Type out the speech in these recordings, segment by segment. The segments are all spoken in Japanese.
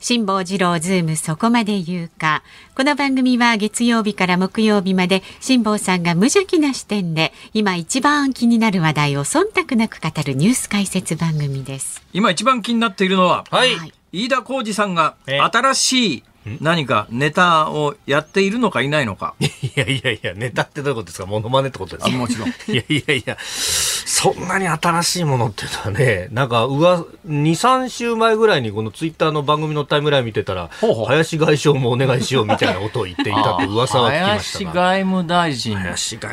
辛坊治郎ズームそこまで言うか。この番組は月曜日から木曜日まで辛坊さんが無邪気な視点で今一番気になる話題を忖度なく語るニュース解説番組です。今一番気になっているのは、はい、はい飯田浩二さんがえ新しい何かネタをやっているのかいないのか？いやいやいやネタってどういうことですか？モノマネってことですか？あもちろん。いやいやいやそんなに新しいものっていうのはねなんかうわ23週前ぐらいにこのツイッターの番組のタイムライン見てたらほうほう林外相もお願いしようみたいなことを言っていたって噂は聞きました林が外務大臣。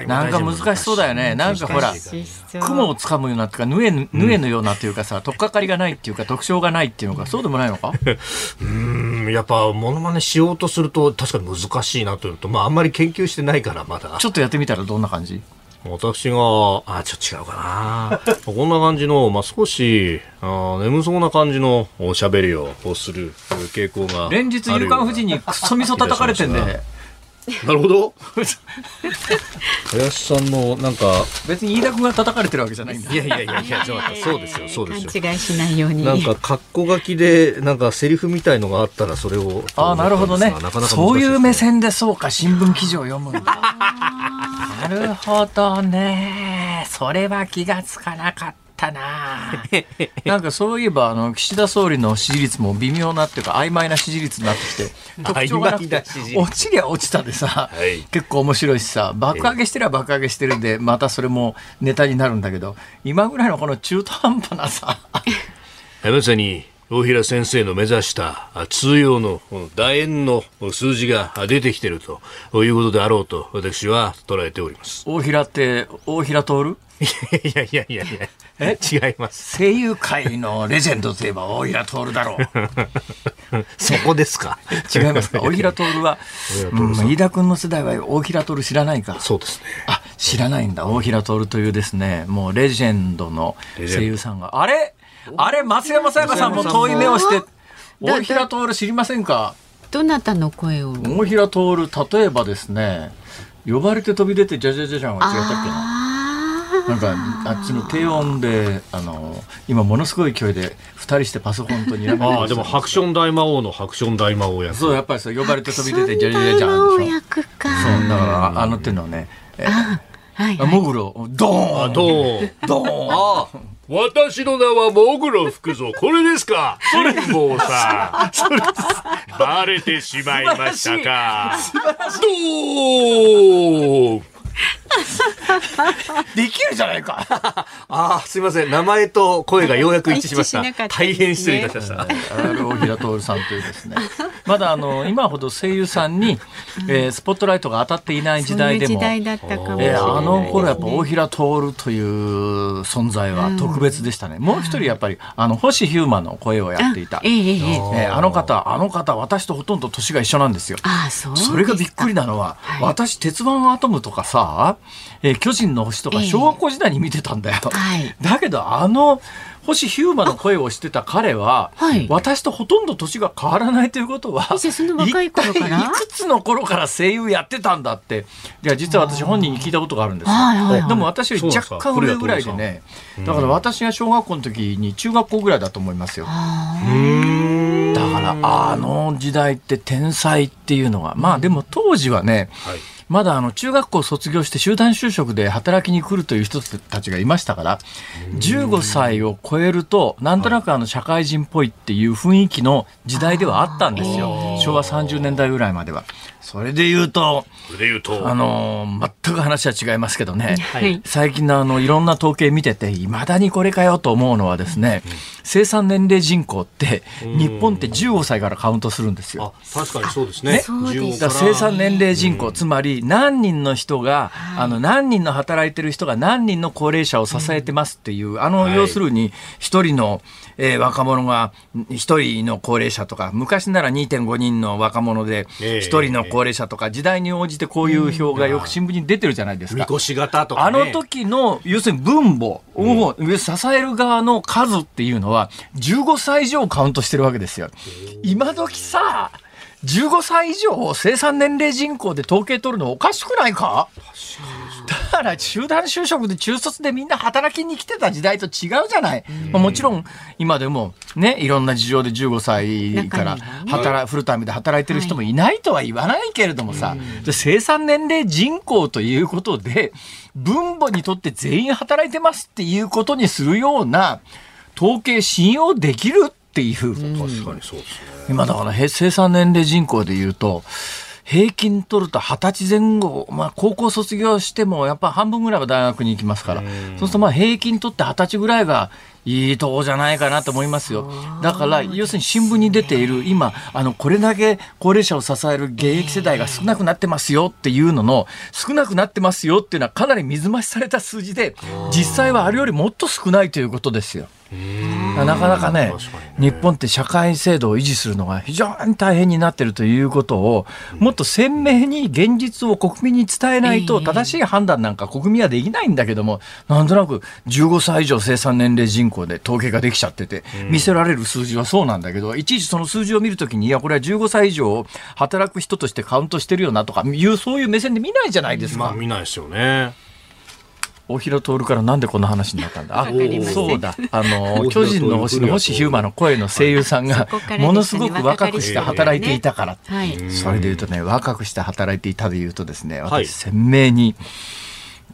なんか難しそうだよね。なんかほら雲をつかむようなっていうか、縫えぬ、縫えぬようなっていうかさ、取っかかりがないっていうか、特徴がないっていうのか、そうでもないのか？うんやっぱモノマネしようとすると確かに難しいなというのとまああんまり研究してないからまだちょっとやってみたらどんな感じ？私が、あ、ちょっと違うかな。こんな感じの、まあ、少し、あ眠そうな感じのおしゃべりをする傾向が。連日、夕刊富士にクソみそ叩かれてんで、なるほど。林さんの、なんか、別に飯田君が叩かれてるわけじゃないんだい。やいやいやいや、そうですよ、そうですよ。勘違いしないように。なんか、格好書きで、なんか、セリフみたいのがあったら、それを。ああ、なるほどねなかなか難し。そういう目線でそうか、新聞記事を読むんだ。なるほどね。それは気がつかなかったな。なんかそういえば、あの、岸田総理の支持率も微妙なっていうか、曖昧な支持率になってきて、特徴がなくて落ちりゃ落ちたでさ、い。結構面白いしさ、爆上げしてりゃ爆上げしてるんで、またそれもネタになるんだけど、今ぐらいのこの中途半端なさ、まさに大平先生の目指したあ通用のうん楕円の数字があ出てきているということであろうと私は捉えております。大平って、大平徹？いやいやいやいやえ？違います。声優界のレジェンドといえば大平徹だろう。そこですか。違いますか？大平徹は、飯田君の世代は大平徹知らないか？そうですね。あ、知らないんだ。大平徹というですね、もうレジェンドの声優さんが。あれ？あれ松山さやかさんも遠い目をして、だ大平徹知りませんか？どなたの声を？大平徹、例えばですね、呼ばれて飛び出てじゃじゃじゃじゃんは違ったっけな？あなんかあっちの低音であの今ものすごい勢いで2人してパソコンとにらめてああでもハクション大魔王のハクション大魔王役。そうやっぱりそう呼ばれて飛びあ。出てじゃじゃじゃじゃんでしょ役か。そうだからああの手のね、えーはい、あモグロ。ドーン。あどうドーン。あ私の名はモグロ福蔵。これですか？辛坊さん。バレてしまいましたか？どう できるじゃないか。ああ、すいません。名前と声がようやく一致しました。しなかった大変失礼いたしました。大平徹さんというですね。まだあの今ほど声優さんに、えースポットライトが当たっていない時代でも時代だったかもしれない、えーあの頃やっぱ大平徹という存在は特別でしたね、もう一人やっぱりあの星ヒューマンの声をやっていた、ええええええ。えーあの方あの方私とほとんど年が一緒なんですよ。ああ、そうですか。それがびっくりなのは、はい。私、鉄腕アトムとかさ、えー巨人の星とかええ。小学校時代に見てたんだよ。はい。だけど、あの、星ヒューマの声をしてた彼は、はい。私とほとんど年が変わらないということは、若い頃から？一体いくつの頃から声優やってたんだって、いや、実は私本人に聞いたことがあるんですよ。はいはいはい。でも私より若干上ぐらいでね、だから私が小学校の時に中学校ぐらいだと思いますよ。あだからあの時代って天才っていうのは、まあでも当時はね、はいまだあの中学校卒業して集団就職で働きに来るという人たちがいましたから、15歳を超えると、なんとなくあの社会人っぽいっていう雰囲気の時代ではあったんですよ。昭和30年代ぐらいまでは。それで言うと、それで言うと。あのー全く話は違いますけどね、はい。最近のあのいろんな統計見てていまだにこれかよと思うのはですね、生産年齢人口って日本って15歳からカウントするんですよ。あ確かにそうですね。ね。生産年齢人口、つまり何人の人が、あの何人の働いてる人が何人の高齢者を支えてますっていう、あの、はい。要するに一人の、えー若者が一人の高齢者とか昔なら2.5人の若者でええ。一人の高齢者とか時代に応じてこういう表がよく新聞に出てるじゃないですか。みこし型とかあねの時の、要するに分母を支える側の数っていうのは、15歳以上をカウントしてるわけですよ。今時さ、15歳以上生産年齢人口で統計取るのおかしくないか？だから集団就職で中卒でみんな働きに来てた時代と違うじゃない。まあもちろん今でもね、いろんな事情で15歳から中にはね。働、フルタイムで働いてる人もいないとは言わないけれどもさ、で生産年齢人口ということで、分母にとって全員働いてますっていうことにするような統計信用できるっていう。確かにそうですね今だからへ生産年齢人口でいうと、平均取ると二十歳前後、まあ高校卒業してもやっぱ半分ぐらいは大学に行きますから、そうするとまあ平均取って二十歳ぐらいがいいとこじゃないかなと思いますよ。だから要するに新聞に出ている今、あのこれだけ高齢者を支える現役世代が少なくなってますよっていうのの、少なくなってますよっていうのはかなり水増しされた数字で、実際はあれよりもっと少ないということですよ。なかなかね確かに日本って社会制度を維持するのが非常に大変になっているということを、もっと鮮明に現実を国民に伝えないと、ええ正しい判断なんか国民はできないんだけども、なんとなく15歳以上生産年齢人口で統計ができちゃってて、見せられる数字はそうなんだけど、いちいちその数字を見るときに、いや、これは15歳以上働く人としてカウントしてるよなとかいう、そういう目線で見ないじゃないですか。まあ見ないですよね大平徹からなんでこんな話になったんだ？あそうだ。あの巨人の星の星ヒューマの声の声優さんがものすごく若くして働いていたから、はい。それで言うとね若くして働いていたで言うとですねはい。私鮮明に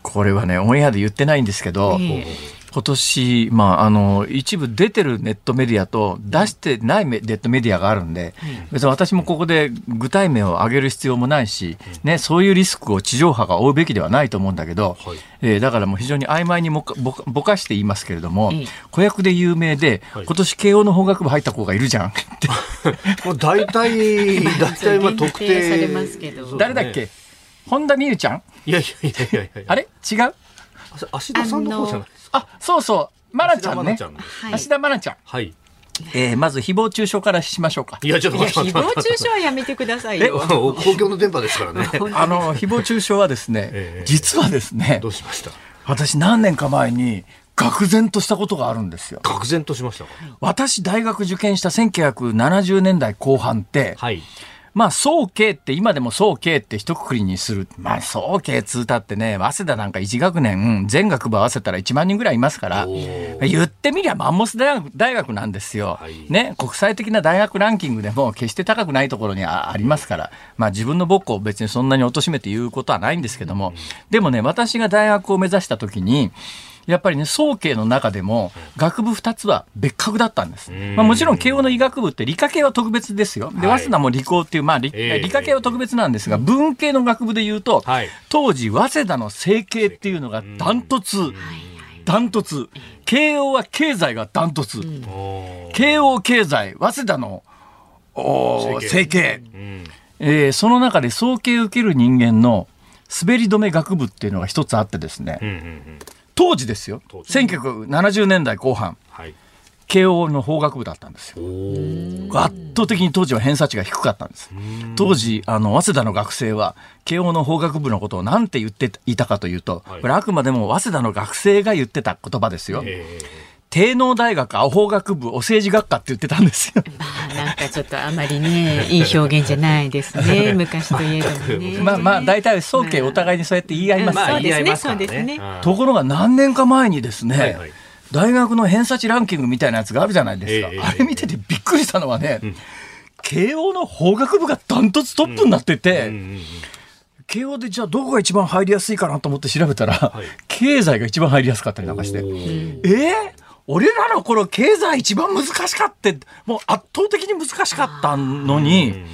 これはねオンエアで言ってないんですけど、え今年、まあ、あの一部出てるネットメディアと出してないメネットメディアがあるんで、別に私もここで具体名を挙げる必要もないし、ね、そういうリスクを地上波が負うべきではないと思うんだけど、はい。えーだからもう非常に曖昧にぼかぼかして言いますけれども、ええ子役で有名で、はい。今年慶応の法学部入った子がいるじゃん。って。もう大体 大体まあ特限定され定ますけど。誰だっけ？本田美優ちゃん？いやいやいやいやいや。あれ？違う？芦田さんの方じゃない？ですかあそうそう愛菜ちゃんね。芦田愛菜ちゃん。はい。芦田愛菜ちゃん、はい。えーまず誹誹謗中傷からしましょうか。いやちょっと待って。待って。謗中傷はやめてくださいえよ。公共の電波ですからね。あの誹謗中傷はですね、ええ。実はですねどうしました？私何年か前に愕然としたことがあるんですよ。愕然としましたか？私大学受験した1970年代後半って、はいまあ早慶って今でも早慶って一括りにする。まあ早慶通たってね、早稲田なんか1学年全学部合わせたら1万人ぐらいいますから、言ってみりゃマンモス大学なんですよ、はいね。国際的な大学ランキングでも決して高くないところにあありますから、まあ自分の母校を別にそんなに貶めて言うことはないんですけども、でもね、私が大学を目指した時に、やっぱりね、早慶の中でも、学部2つは別格だったんです。ん。まあ、もちろん慶応の医学部って理科系は特別ですよ。で、はい。早稲田も理工っていう、まあ理、ええ。理科系は特別なんですが、文系の学部で言うと、はい。当時、早稲田の政経っていうのがダントツ、ダントツ。慶応は経済がダントツ。慶応経済、早稲田のおー政政経。うん。えーその中で早慶受ける人間の滑り止め学部っていうのが一つあってですね、うんうんうん当時ですよ。当時。1970年代後半。はい。慶応の法学部だったんですよ。圧倒的に当時は偏差値が低かったんです。当時あの早稲田の学生は慶応の法学部のことを何て言っていたかというと、はい。これあくまでも早稲田の学生が言ってた言葉ですよ、え帝農大学青法学部お政治学科って言ってたんですよ。まあなんかちょっとあまりね、いい表現じゃないですね。昔といえどもね。まあまあ大体早慶お互いにそうやって言い合います。まあそうですね言い合いますからそうですね。うん。ところが何年か前にですね、はいはい。大学の偏差値ランキングみたいなやつがあるじゃないですか。ええあれ見ててびっくりしたのはね、慶応の法学部がダントツトップになってて、慶応でじゃあどこが一番入りやすいかなと思って調べたら、はい。経済が一番入りやすかったりなんかして、えー俺らの頃経済一番難しかってもう圧倒的に難しかったのに、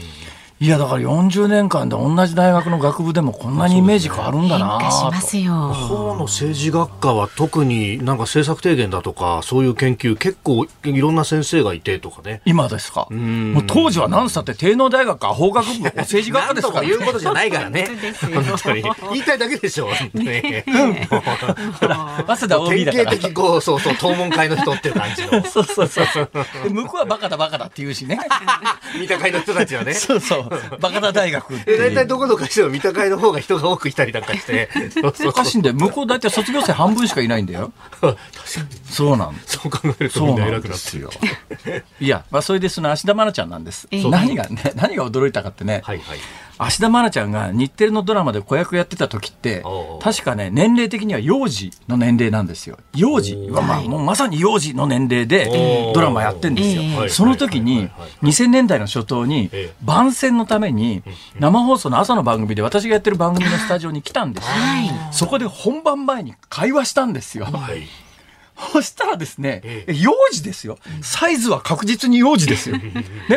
いやだから40年間で同じ大学の学部でもこんなにイメージ変わるんだ変な化しとますよ。法の政治学科は特になんか政策提言だとかそういう研究結構いろんな先生がいてとかね。今ですか。ん。もう当時は何したって帝能大学か法学部政治学科ですから、言うことじゃないからね。言いたいだけでしょ。ね、早稲田 OB 典だから型的こうそうそう討論会の人っていう感じの。そうそうそう。そうで向こうはバカだバカだって言うしね。見た会の人たちはね。そうそう バカだ大学って大体どこの会社でも見た会の方が人が多くいたりなんかして。おかしいんだよ。向こう大体卒業生半分しかいないんだよ。確かに。そうなん。だそう考えるとそうなみんな偉くなってんですよ。いや、まあ、それでその芦田愛菜ちゃんなんです。ええ何がね、何が驚いたかってね、はいはい。芦田愛菜ちゃんが日テレのドラマで子役やってた時って確かね、年齢的には幼児の年齢なんですよ。幼児は、まあ、もうまさに幼児の年齢でドラマやってんですよ。ええその時にはいはいはい2000年代の初頭にええ番宣のために生放送の朝の番組で私がやってる番組のスタジオに来たんですよ。はい。そこで本番前に会話したんですよ。はい。そしたらですねえ、幼児ですよ。サイズは確実に幼児ですよ。ね、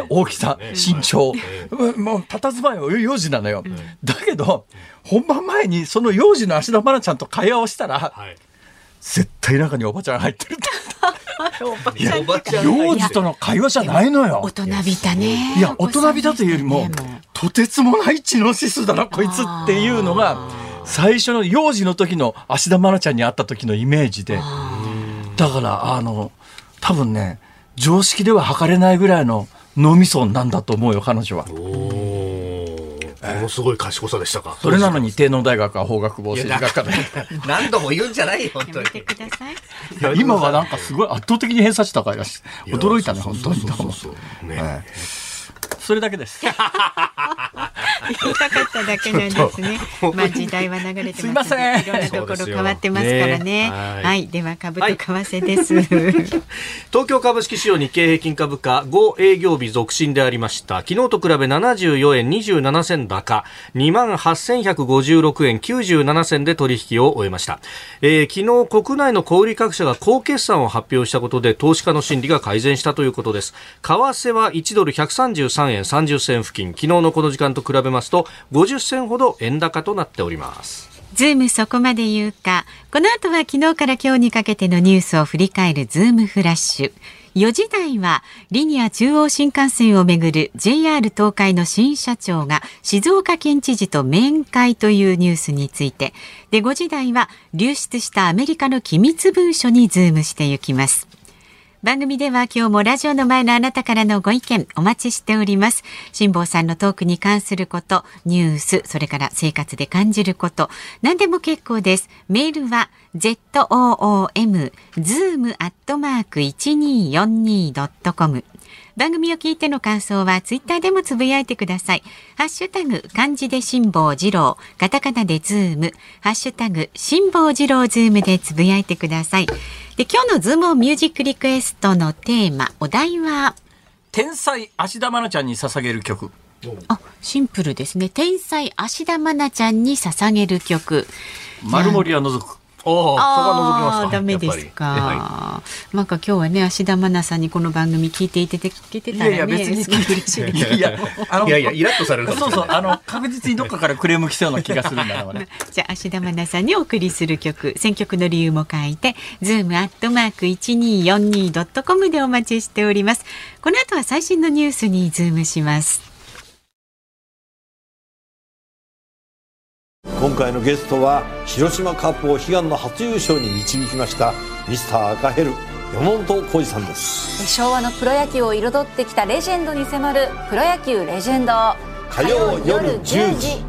大きさ、身長。うんもう、佇まいは幼児なのよ。だけど、本番前にその幼児の芦田愛菜ちゃんと会話をしたら、はい。絶対中におばちゃん入ってるいや おばちゃんと。幼児との会話じゃないのよ大。人びたね。いや、大人びたというよりもとてつもない知能指数だな、こいつっていうのが、最初の幼児の時の芦田愛菜ちゃんに会った時のイメージで。だから、あの、多分ね、常識では測れないぐらいの脳みそなんだと思うよ、彼女は。おお。ものすごい賢さでしたか。それなのに、帝能大学は法学部いや政治学科で。何度も言うんじゃないよ、本当にやめ。てください。いや今はなんかすごい圧倒的に偏差値高いらしい。驚いたね、本当に。そうそうそうねはいそれだけです。言いたかっただけなんですね。まあ時代は流れてますすいません。いろんなところ変わってますからね。ねは、はい。い。では株と為替です。東京株式市場日経平均株価5営業日続伸でありました。昨日と比べ74円27銭高。2万8156円97銭で取引を終えました、えー昨日国内の小売各社が高決算を発表したことで投資家の心理が改善したということです。為替は1ドル133円30銭付近昨日のこの時間と比べますと50銭ほど円高となっておりますズームそこまで言うか。この後は昨日から今日にかけてのニュースを振り返るズームフラッシュ。4時台はリニア中央新幹線をめぐる JR 東海の新社長が静岡県知事と面会というニュースについて。で、5時台は流出したアメリカの機密文書にズームしていきます。番組では今日もラジオの前のあなたからのご意見お待ちしております。辛坊さんのトークに関すること、ニュース、それから生活で感じること、何でも結構です。メールは zoom zoom アットマーク 1242.com 番組を聞いての感想はツイッターでもつぶやいてください。ハッシュタグ漢字で辛坊治郎、カタカナでズーム、ハッシュタグ辛坊治郎ズームでつぶやいてください。で今日のズームオンミュージックリクエストのテーマ、お題は？天才芦田愛菜ちゃんに捧げる曲。あシンプルですね。天才芦田愛菜ちゃんに捧げる曲。丸森は除く。おお、そこはああー、覗きますか。ダメですか。なんか今日はね、芦田愛菜さんにこの番組聞いていてて、聞いてたらね、いやいや別にすごい嬉しいですいやいや、あのいやいや、イラッとされるそうそう、あの、確実にどっかからクレーム来そうな気がするんだからね。じゃあ、芦田愛菜さんにお送りする曲、選曲の理由も書いて、ズームアットマーク 1242.com でお待ちしております。この後は最新のニュースにズームします。今回のゲストは広島カープを悲願の初優勝に導きましたミスター赤ヘル山本浩二さんです昭和のプロ野球を彩ってきたレジェンドに迫る「プロ野球レジェンド」火曜夜10時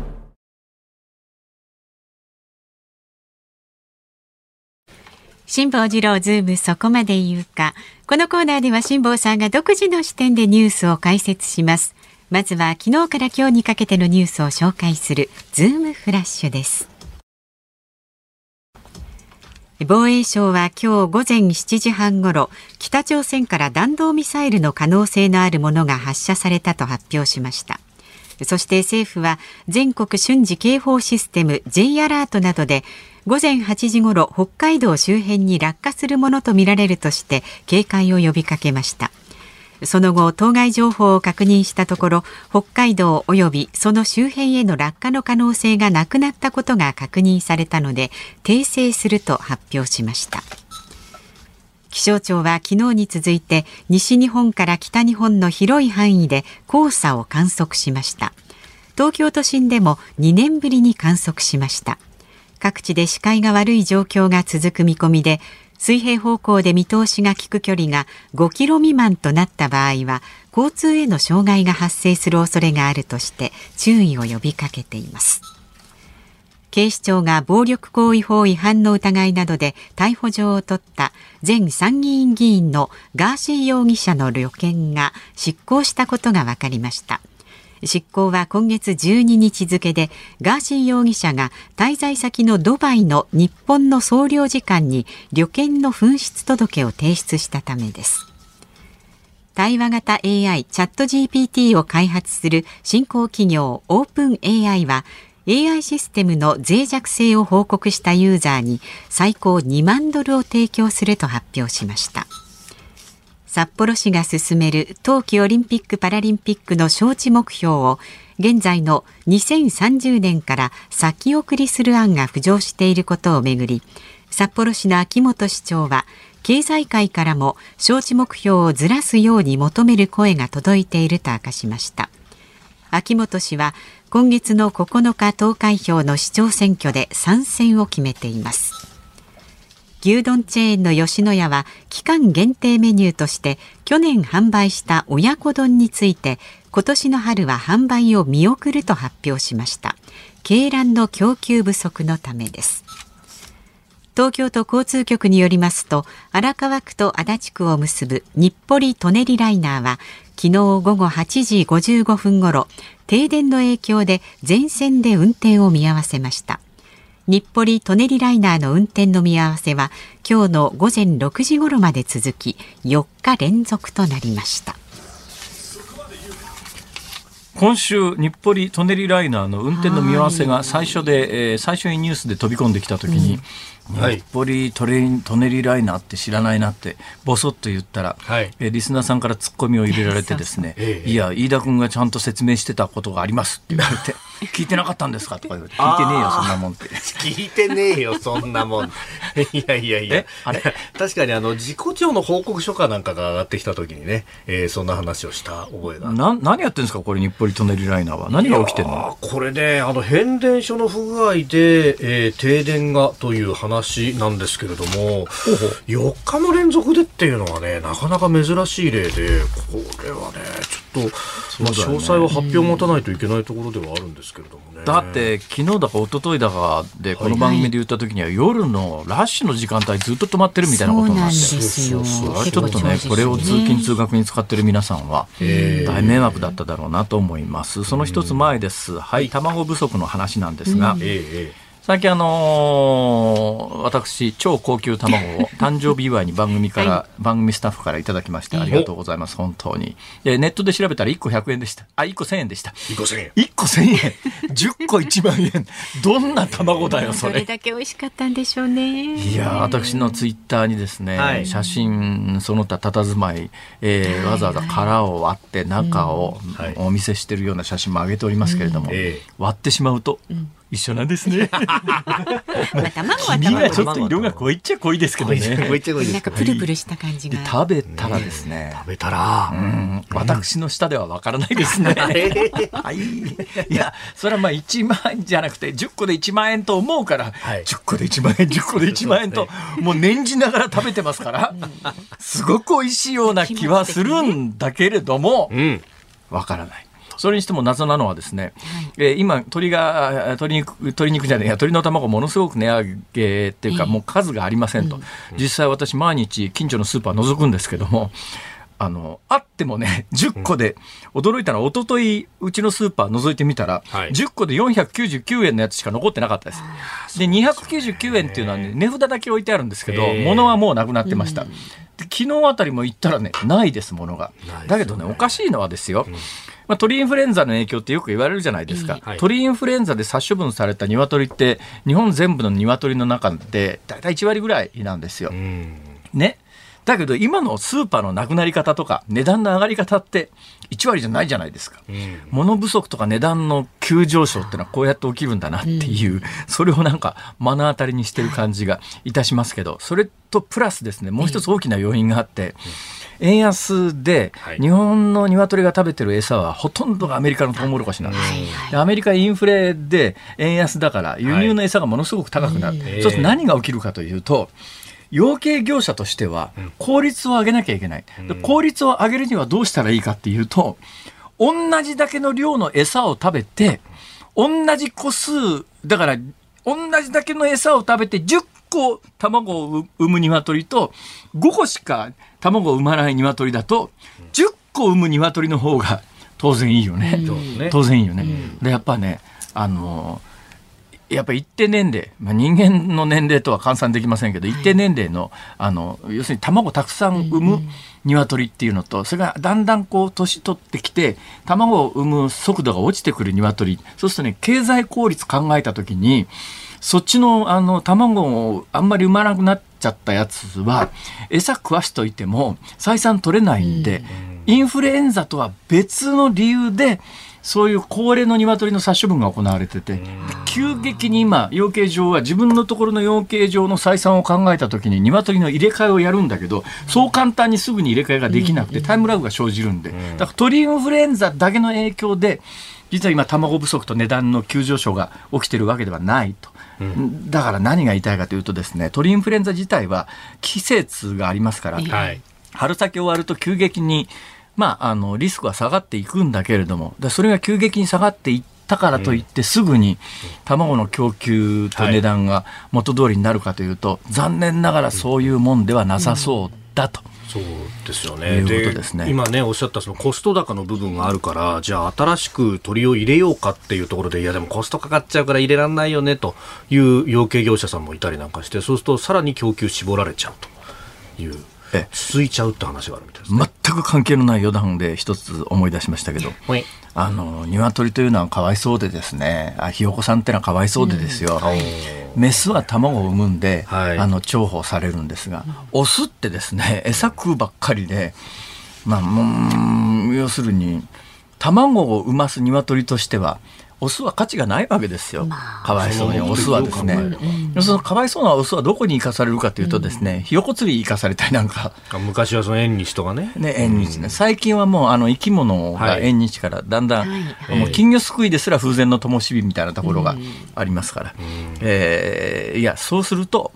辛坊治郎ズームそこまで言うか。このコーナーでは辛坊さんが独自の視点でニュースを解説します。まずは昨日から今日にかけてのニュースを紹介するズームフラッシュです。防衛省は今日午前7時半ごろ北朝鮮から弾道ミサイルの可能性のあるものが発射されたと発表しましたそして政府は全国瞬時警報システム J アラートなどで午前8時ごろ北海道周辺に落下するものとみられるとして警戒を呼びかけましたその後当該情報を確認したところ北海道及びその周辺への落下の可能性がなくなったことが確認されたので訂正すると発表しました。気象庁は昨日に続いて西日本から北日本の広い範囲で黄砂を観測しました。東京都心でも2年ぶりに観測しました。各地で視界が悪い状況が続く見込みで水平方向で見通しが利く距離が5キロ未満となった場合は交通への障害が発生する恐れがあるとして注意を呼びかけています。警視庁が暴力行為法違反の疑いなどで逮捕状を取った前参議院議員のガーシー容疑者の旅券が執行したことが分かりました。執行は今月12日付でガーシー容疑者が滞在先のドバイの日本の総領事館に旅券の紛失届を提出したためです。対話型 AI チャット GPT を開発する新興企業オープン AI は AI システムの脆弱性を報告したユーザーに最高2万ドルを提供すると発表しました。札幌市が進める冬季オリンピック・パラリンピックの招致目標を現在の2030年から先送りする案が浮上していることをめぐり札幌市の秋元市長は経済界からも招致目標をずらすように求める声が届いていると明かしました。秋元氏は今月の9日投開票の市長選挙で参戦を決めています。牛丼チェーンの吉野家は期間限定メニューとして去年販売した親子丼について今年の春は販売を見送ると発表しました。鶏卵の供給不足のためです。東京都交通局によりますと荒川区と足立区を結ぶ日暮里・舎人ライナーは昨日午後8時55分ごろ停電の影響で全線で運転を見合わせました。日暮里・舎人ライナーの運転の見合わせは今日の午前6時頃まで続き4日連続となりました。今週日暮里・舎人ライナーの運転の見合わせが最初で、えー、最初にニュースで飛び込んできた時に、うん。はい、日暮里・舎人ライナーって知らないなってぼそっと言ったら、はい、えリスナーさんからツッコミを入れられてですね「いや飯田君がちゃんと説明してたことがあります」って言われて「聞いてなかったんですか?」とか言われて「聞いてねえよそんなもん」って。聞いてねえよそんなもんいやいやいや。あれ？確かにあの事故調の報告書かなんかが上がってきた時にね、えー、そんな話をした覚えが。な何やってるんですかこれ日暮里・舎人ライナーは。何が起きてるの？これねあの変電所の不具合で、えー、停電がという話話なんですけれども4日の連続でっていうのはねなかなか珍しい例でこれはねちょっと、まあ、詳細は発表を持たないといけないところではあるんですけれどもね。だって昨日だか一昨日だかでこの番組で言った時には夜のラッシュの時間帯ずっと止まってるみたいなことになってそうそうそうちょっとねこれを通勤通学に使ってる皆さんは大迷惑だっただろうなと思います。その一つ前です。はい卵不足の話なんですが、ええ最近あのー、私、超高級卵を誕生日祝いに番組から、はい、番組スタッフからいただきまして、ありがとうございます、本当に。で、ネットで調べたら1個100円でした。あ、1個1000円でした。1個1000円。1個1000円。10個1万円。どんな卵だよ、それ。それだけ美味しかったんでしょうね。いや、私のツイッターにですね、はい、写真、その他佇まい、えー、わざわざ殻を割って中をお見せしているような写真も上げておりますけれども、割ってしまうと、うん一緒なんですね。まあ、卵は卵。ちょっと色が濃いっちゃ濃いですけどね。濃いっちゃ濃いなんかプルプルした感じが。食べたらですね。食べたら、うん、私の舌ではわからないですね。はい。いや、それはまあ1万円じゃなくて10個で1万円と思うから、はい、10個で1万円、10個で1万円と、もう念じながら食べてますから、すごく美味しいような気はするんだけれども、わからない。それにしても謎なのはですね、はい、えー、今鶏が鶏肉鶏肉じゃないや鶏の卵ものすごく値上げっていうか、もう数がありませんと、うん、実際私毎日近所のスーパー覗くんですけどもあの、あってもね、10個で、驚いたのは、一昨日うちのスーパー覗いてみたら、はい。10個で499円のやつしか残ってなかったです。で、299円っていうのはね、値札だけ置いてあるんですけど物はもうなくなってました。で昨日あたりも行ったらね、ないです、物がないですよね。だけどね、おかしいのはですよ。まあ、鳥インフルエンザの影響ってよく言われるじゃないですか、はい鳥インフルエンザで殺処分された鶏って日本全部の鶏の中で大体1割ぐらいなんですよ。うんね。だけど今のスーパーのなくなり方とか値段の上がり方って1割じゃないじゃないですか。うん。物不足とか値段の急上昇ってのはこうやって起きるんだなっていう、それをなんか目の当たりにしてる感じがいたしますけど、それとプラスですね、もう一つ大きな要因があって、円安ではい。日本の鶏が食べてる餌はほとんどがアメリカのトウモロコシなんです。はいでアメリカインフレで円安だから輸入の餌がものすごく高くなる。はいそうすると何が起きるかというと、養鶏業者としては効率を上げなきゃいけない。で効率を上げるにはどうしたらいいかっていうと、同じだけの量の餌を食べて、同じ個数、だから同じだけの餌を食べて10個卵を産む鶏と5個しか卵を産まない鶏だと10個産む鶏の方が当然いいよね。当然いいよね。でやっぱねあのやっぱり一定年齢、まあ、人間の年齢とは換算できませんけど、一定年齢のあの要するに卵たくさん産む鶏っていうのと、それがだんだんこう年取ってきて卵を産む速度が落ちてくる鶏。そうするとね経済効率考えた時にそっちのあの卵をあんまり産まなくなっちゃったやつは餌食わしといても採算取れないんで、インフルエンザとは別の理由でそういう高齢の鶏の殺処分が行われてて、で急激に今、養鶏場は自分のところの養鶏場の採算を考えたときに鶏の入れ替えをやるんだけど、そう簡単にすぐに入れ替えができなくて、タイムラグが生じるんで、だから鳥インフルエンザだけの影響で、実は今、卵不足と値段の急上昇が起きてるわけではないと。だから何が言いたいかというとですね、鳥インフルエンザ自体は季節がありますから、はい。春先終わると急激に、まあ、あのリスクは下がっていくんだけれどもだそれが急激に下がっていったからといって、すぐに卵の供給と値段が元通りになるかというと、残念ながらそういうもんではなさそうだと。そうですよいね。うことですね今ね、おっしゃったそのコスト高の部分があるから、じゃあ新しく鳥を入れようかっていうところで、いやでもコストかかっちゃうから入れられないよねという養鶏業者さんもいたりなんかして、そうするとさらに供給絞られちゃうという、え続いちゃうって話があるみたいですね。全く関係のない余談で一つ思い出しましたけど、はい。あの鶏というのはかわいそうでですね。あひよこさんってのはかわいそうでですよ、メスは卵を産むんで、はい。あの重宝されるんですが、オスってですね餌食うばっかりで、まあ、もう要するに卵を産ます鶏としてはオスは価値がないわけですよ、かわいそうに。オスはですね、そのかわいそうなオスはどこに生かされるかというとですね、ひよこ釣りに生かされたりなんか。昔はその縁日とかね。ね、縁日ね。最近はもう、あの、生き物が縁日からだんだん、はい。もう金魚すくいですら風前の灯火みたいなところがありますから。えーいや、そうすると、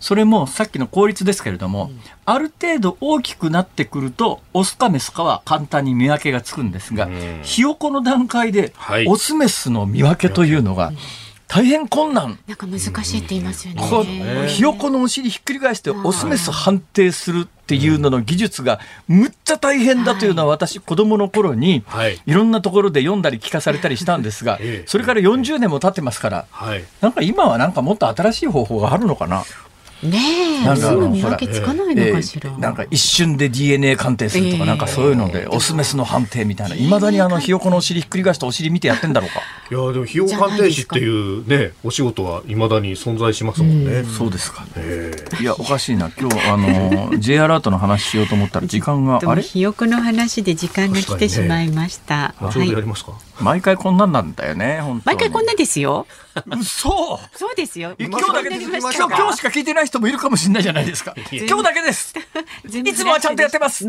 それもさっきの効率ですけれども、ある程度大きくなってくると、オスかメスかは簡単に見分けがつくんですが、ひよこの段階ではい、オスメスの見分けというのが、大変困難。なんか難しいって言いますよね。こうひよこのお尻ひっくり返してオスメス判定するっていうのの技術がむっちゃ大変だというのは私子供の頃にはい。いろんなところで読んだり聞かされたりしたんですが ええ。それから40年も経ってますからはい。なんか今はなんかもっと新しい方法があるのかな？ねえ、なんか見分けつかないのかしら。えーなんか一瞬で DNA 鑑定するとか、ええなんかそういうのでオスメスの判定みたいな。いまだにあのひよこのお尻ひっくり返してお鑑定やってんだろうか。いやでも費用鑑定士っていうね、お仕事はいまだに存在しますもんね。そうですかええいやおかしいな。今日あの J アラートの話しようと思ったら時間があれ？ひよこの話で時間が来てしまいました。後ほどやりますか、毎回こんなんなんだよね、本当に。毎回こんなですよ。嘘そうですよ。今日だけです今今日今日しか聞いてない人もいるかもしれないじゃないですか。今日だけです。いつもはちゃんとやってます。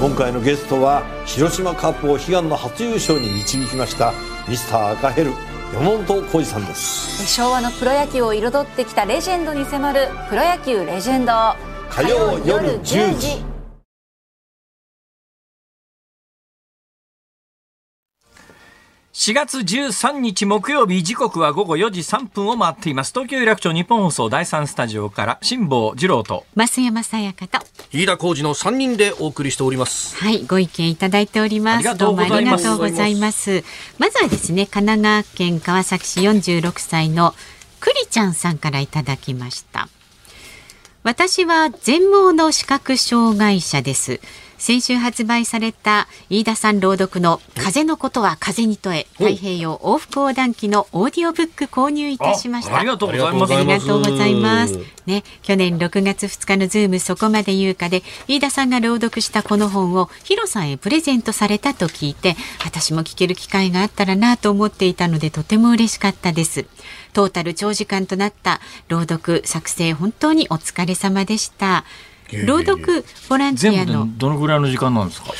今回のゲストは広島カップを悲願の初優勝に導きましたミスター赤ヘル山本浩二さんです昭和のプロ野球を彩ってきたレジェンドに迫る「プロ野球レジェンド」火曜夜10時4月13日木曜日時刻は午後4時3分を回っています。東京有楽町日本放送第3スタジオから辛坊治郎と増山さやかと。飯田浩二の3人でお送りしております。はいご意見いただいております。ありがとうございます。どうもありがとうございます。まずはですね神奈川県川崎市46歳のくりちゃんさんからいただきました。私は全盲の視覚障害者です先週発売された飯田さん朗読の風のことは風に問え太平洋往復横断記のオーディオブック購入いたしましたありがとうございますありがとうございます。ね、去年6月2日のズームそこまで言うかで、飯田さんが朗読したこの本をヒロさんへプレゼントされたと聞いて、私も聞ける機会があったらなと思っていたのでとても嬉しかったです。トータル長時間となった朗読作成本当にお疲れ様でした。朗読ボランティア全部のでどのぐらいの時間なんですか？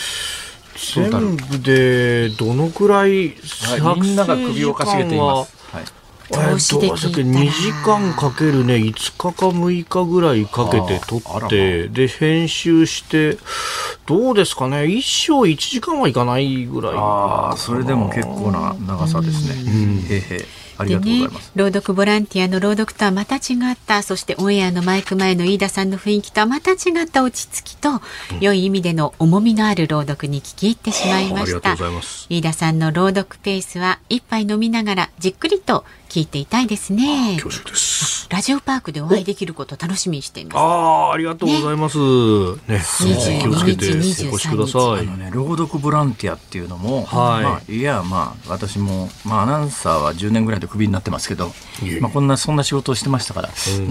全部でどのくらいはい、みんなが首をかしげています。は？い、投資で聞いたら。2時間かけるね5日か6日ぐらいかけて撮ってで編集してどうですかね？一章1時間はいかないぐらいああ、それでも結構な長さですね。へーへー。ありでね朗読ボランティアの朗読とはまた違ったそしてオンエアのマイク前の飯田さんの雰囲気とはまた違った落ち着きと、良い意味での重みのある朗読に聞き入ってしまいました。飯田さんの朗読ペースは一杯飲みながらじっくりと聞いていたいですね。恐縮です。ラジオパークでお会いできることを楽しみにしています。ああありがとうございます。ね。ね気をつけて22お越しください。あのね、朗読ボランティアっていうのも、はい。まあ、いやまあ私も、まあ、アナウンサーは10年ぐらいでクビになってますけどまあ、こんなそんな仕事をしてましたから、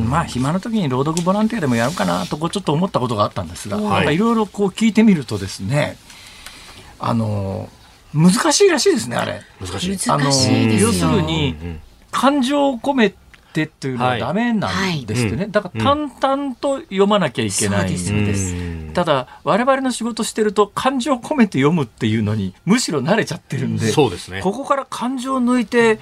まあ暇な時に朗読ボランティアでもやるかなとこうちょっと思ったことがあったんですが、はい。いろいろこう聞いてみるとですねあの難しいらしいですねあれ。難しい。あの難しいですよ。要するに感情を込めてっていうのはダメなんですってね、はい。だから淡々と読まなきゃいけない。んです。そうです。ただ我々の仕事してると感情を込めて読むっていうのにむしろ慣れちゃってるんで、そうですね。ここから感情を抜いて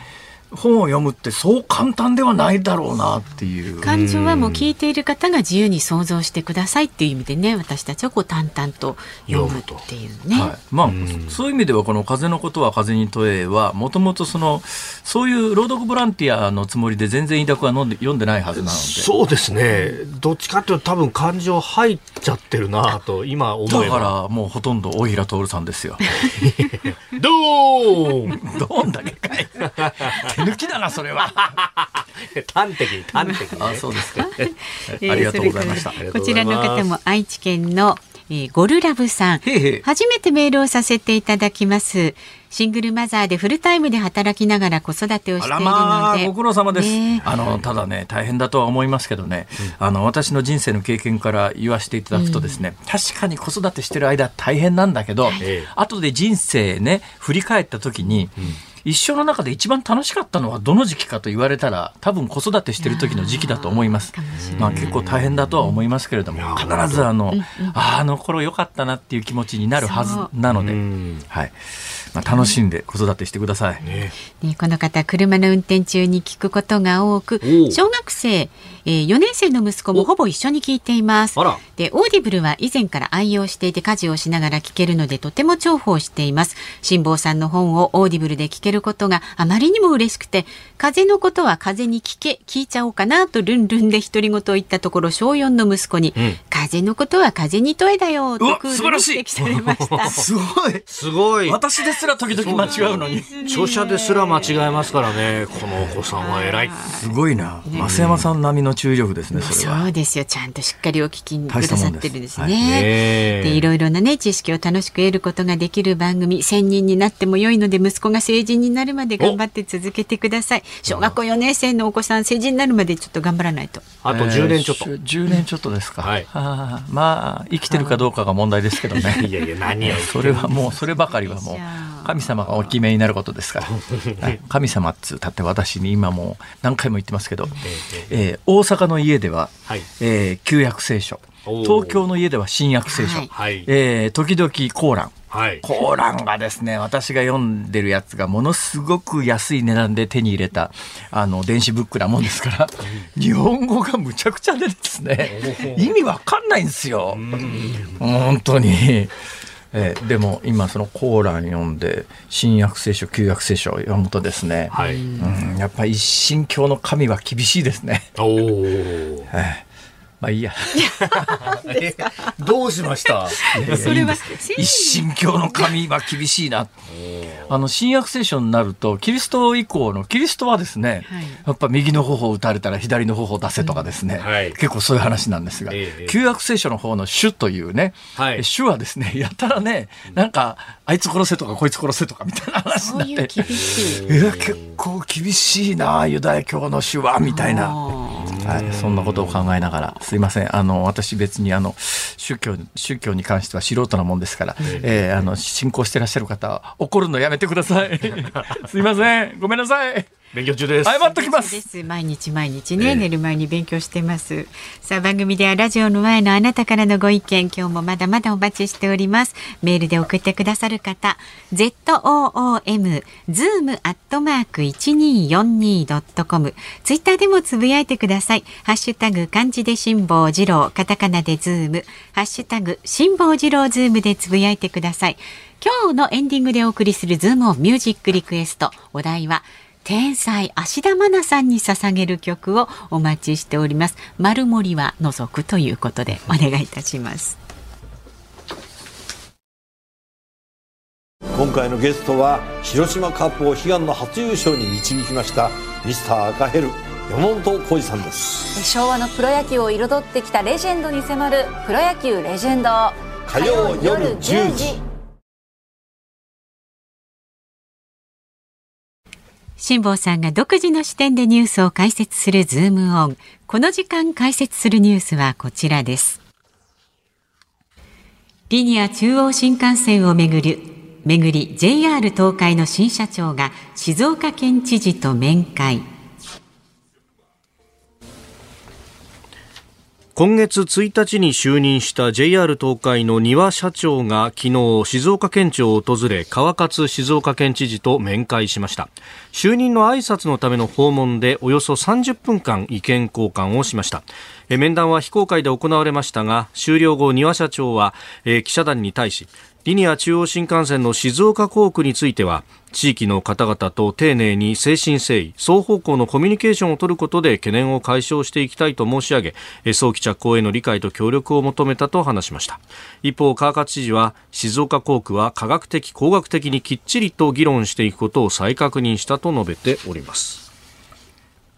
本を読むってそう簡単ではないだろうなっていう。感情はもう聞いている方が自由に想像してくださいっていう意味でね私たちはこう淡々と読むっていうね、はい、まあ、そういう意味ではこの「風のことは風に問え」はもともとそのそういう朗読ボランティアのつもりで全然飯田君は飲んで読んでないはずなので。そうですね。どっちかっていうと多分感情入っちゃってるなと今思だかえばらもうほとんど大平徹さんですよ。どーんどんだけかい手抜きだなそれは。端的に端的にあそうですか。えーありがとうございました。こちらの方も愛知県の、えーゴルラブさん。初めてメールをさせていただきます。シングルマザーでフルタイムで働きながら子育てをしていあるらまあのでご苦労様です、ねあのただね大変だとは思いますけどね、あの私の人生の経験から言わせていただくとですね、確かに子育てしてる間大変なんだけど、ええ後で人生ね振り返った時に、一生の中で一番楽しかったのはどの時期かと言われたら多分子育てしてる時の時期だと思います。まあ結構大変だとは思いますけれども必ずあの、あああの頃良かったなっていう気持ちになるはずなので、はい。まあ、楽しんで子育てしてください。ね、この方、車の運転中に聞くことが多く小学生、えー、4年生の息子もほぼ一緒に聞いています。あら。でオーディブルは以前から愛用していて家事をしながら聞けるのでとても重宝しています。辛坊さんの本をオーディブルで聞けることがあまりにも嬉しくて風のことは風に聞け聞いちゃおうかなとルンルンで独り言を言ったところ小4の息子に、ん。風のことは風に問えだよとクール素晴らしい。に指摘されました。すごい。すごい。私ですら時々間違うのに。著者ですら間違えますからね。このお子さんは偉い。すごいな。増山さん並みの注意力ですね、それは。そうですよ。ちゃんとしっかりお聞きくださってるんですね。はい。でいろいろなね知識を楽しく得ることができる番組1000人になっても良いので息子が成人になるまで頑張って続けてください。小学校4年生のお子さん成人になるまでちょっと頑張らないと。あと10年ちょっと、えー10年ちょっとですか。はい。あ ーまあ、生きてるかどうかが問題ですけどね。いやいや何をそれはもう、そればかりはもう、神様がお決めになることですから。はい。神様っつうたって私に今もう何回も言ってますけど、えー大阪の家では、はい。えー旧約聖書。東京の家では新約聖書。はい。はい。えー時々コーラン。はい。コーランがですね、私が読んでるやつがものすごく安い値段で手に入れた、あの、電子ブックなもんですから、日本語がむちゃくちゃでですね、意味わかんないんですよ。本当に。えーでも今そのコーラン読んで新約聖書旧約聖書を読むとですね、はい。うん、やっぱり一神教の神は厳しいですね。おお。えーまあいいや。どうしました？それは一神教の神は厳しいな。あの新約聖書になるとキリスト以降のキリストはですね、はいやっぱ右の頬を打たれたら左の頬を出せとかですね、はい結構そういう話なんですが、ええ旧約聖書の方の主というね、はい主はですねやたらねなんかあいつ殺せとかこいつ殺せとかみたいな話になって。いや結構厳しいなユダヤ教の主はみたいな。はい、そんなことを考えながら、すいません、あの私、別にあの宗教宗教に関しては素人なもんですから、えーあの信仰してらっしゃる方は、怒るのやめてください。すいません、ごめんなさい。勉強中です。謝っときま。です。す毎日毎日ね、寝る前に勉強してます。さあ番組ではラジオの前のあなたからのご意見今日もまだまだお待ちしております。メールで送ってくださる方 zoom zoom アットマーク 1242.com ツイッターでもつぶやいてください。ハッシュタグ漢字で辛坊治郎。カタカナでズーム。ハッシュタグ辛坊治郎ズームでつぶやいてください。今日のエンディングでお送りするズームオンミュージックリクエスト。お題は天才芦田愛菜さんに捧げる曲をお待ちしております。丸森は除くということでお願いいたします。今回のゲストは広島カップを悲願の初優勝に導きましたミスター赤ヘル山本浩二さんです。昭和のプロ野球を彩ってきたレジェンドに迫る「プロ野球レジェンド」火曜夜10時辛坊さんが独自の視点でニュースを解説するズームオン。この時間解説するニュースはこちらです。リニア中央新幹線をめぐるめぐり JR 東海の新社長が静岡県知事と面会。今月1日に就任した JR 東海の丹羽社長が昨日静岡県庁を訪れ川勝静岡県知事と面会しました。就任の挨拶のための訪問でおよそ30分間意見交換をしました。面談は非公開で行われましたが終了後丹羽社長は記者団に対しリニア中央新幹線の静岡工区については地域の方々と丁寧に誠心誠意双方向のコミュニケーションを取ることで懸念を解消していきたいと申し上げ早期着工への理解と協力を求めたと話しました。一方川勝知事は静岡工区は科学的工学的にきっちりと議論していくことを再確認したと述べております。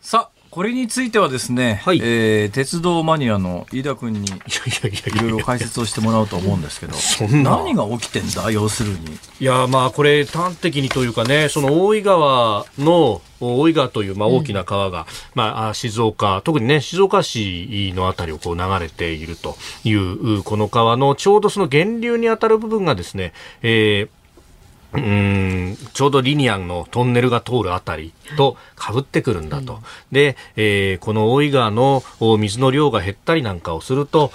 さあ、これについてはですね、はい。えー鉄道マニアの飯田君にいろいろ解説をしてもらおうと思うんですけど、何が起きてんだ、要するに？いやまあこれ端的にというかねその大井川の大井川というまあ大きな川が、まああ静岡特にね静岡市のあたりをこう流れているというこの川のちょうどその源流にあたる部分がですね、えーうんちょうどリニアのトンネルが通るあたりと被ってくるんだと。で、えーこの大井川の水の量が減ったりなんかをすると、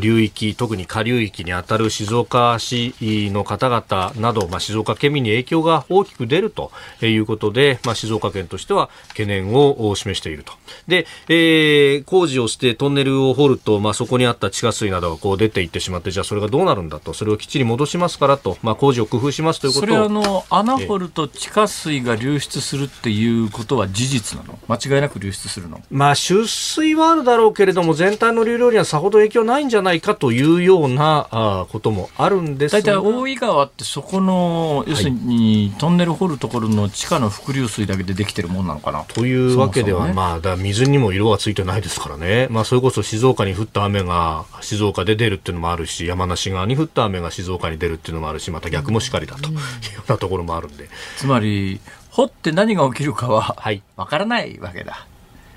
流域、特に下流域にあたる静岡市の方々など、まあ、静岡県民に影響が大きく出るということで、まあ、静岡県としては懸念を示していると。で、えー工事をしてトンネルを掘ると、まあ、そこにあった地下水などがこう出ていってしまって、じゃあそれがどうなるんだと、それをきっちり戻しますからと、まあ、工事を工夫しますというこそれはあ。の穴掘ると地下水が流出するっていうことは事実なの？間違いなく流出するの？まあ、出水はあるだろうけれども、全体の流量にはさほど影響ないんじゃないかというようなあーこともあるんです大体が。大井川ってそこの要するにトンネル掘るところの地下の伏流水だけでできてるもんなのかな？というわけでは、ね。まあ、だ水にも色はついてないですからね、まあ、それこそ静岡に降った雨が静岡で出るっていうのもあるし、山梨側に降った雨が静岡に出るっていうのもあるし、また逆もしかりだというようなところもあるんで、つまり掘って何が起きるかははい。わからないわけだ。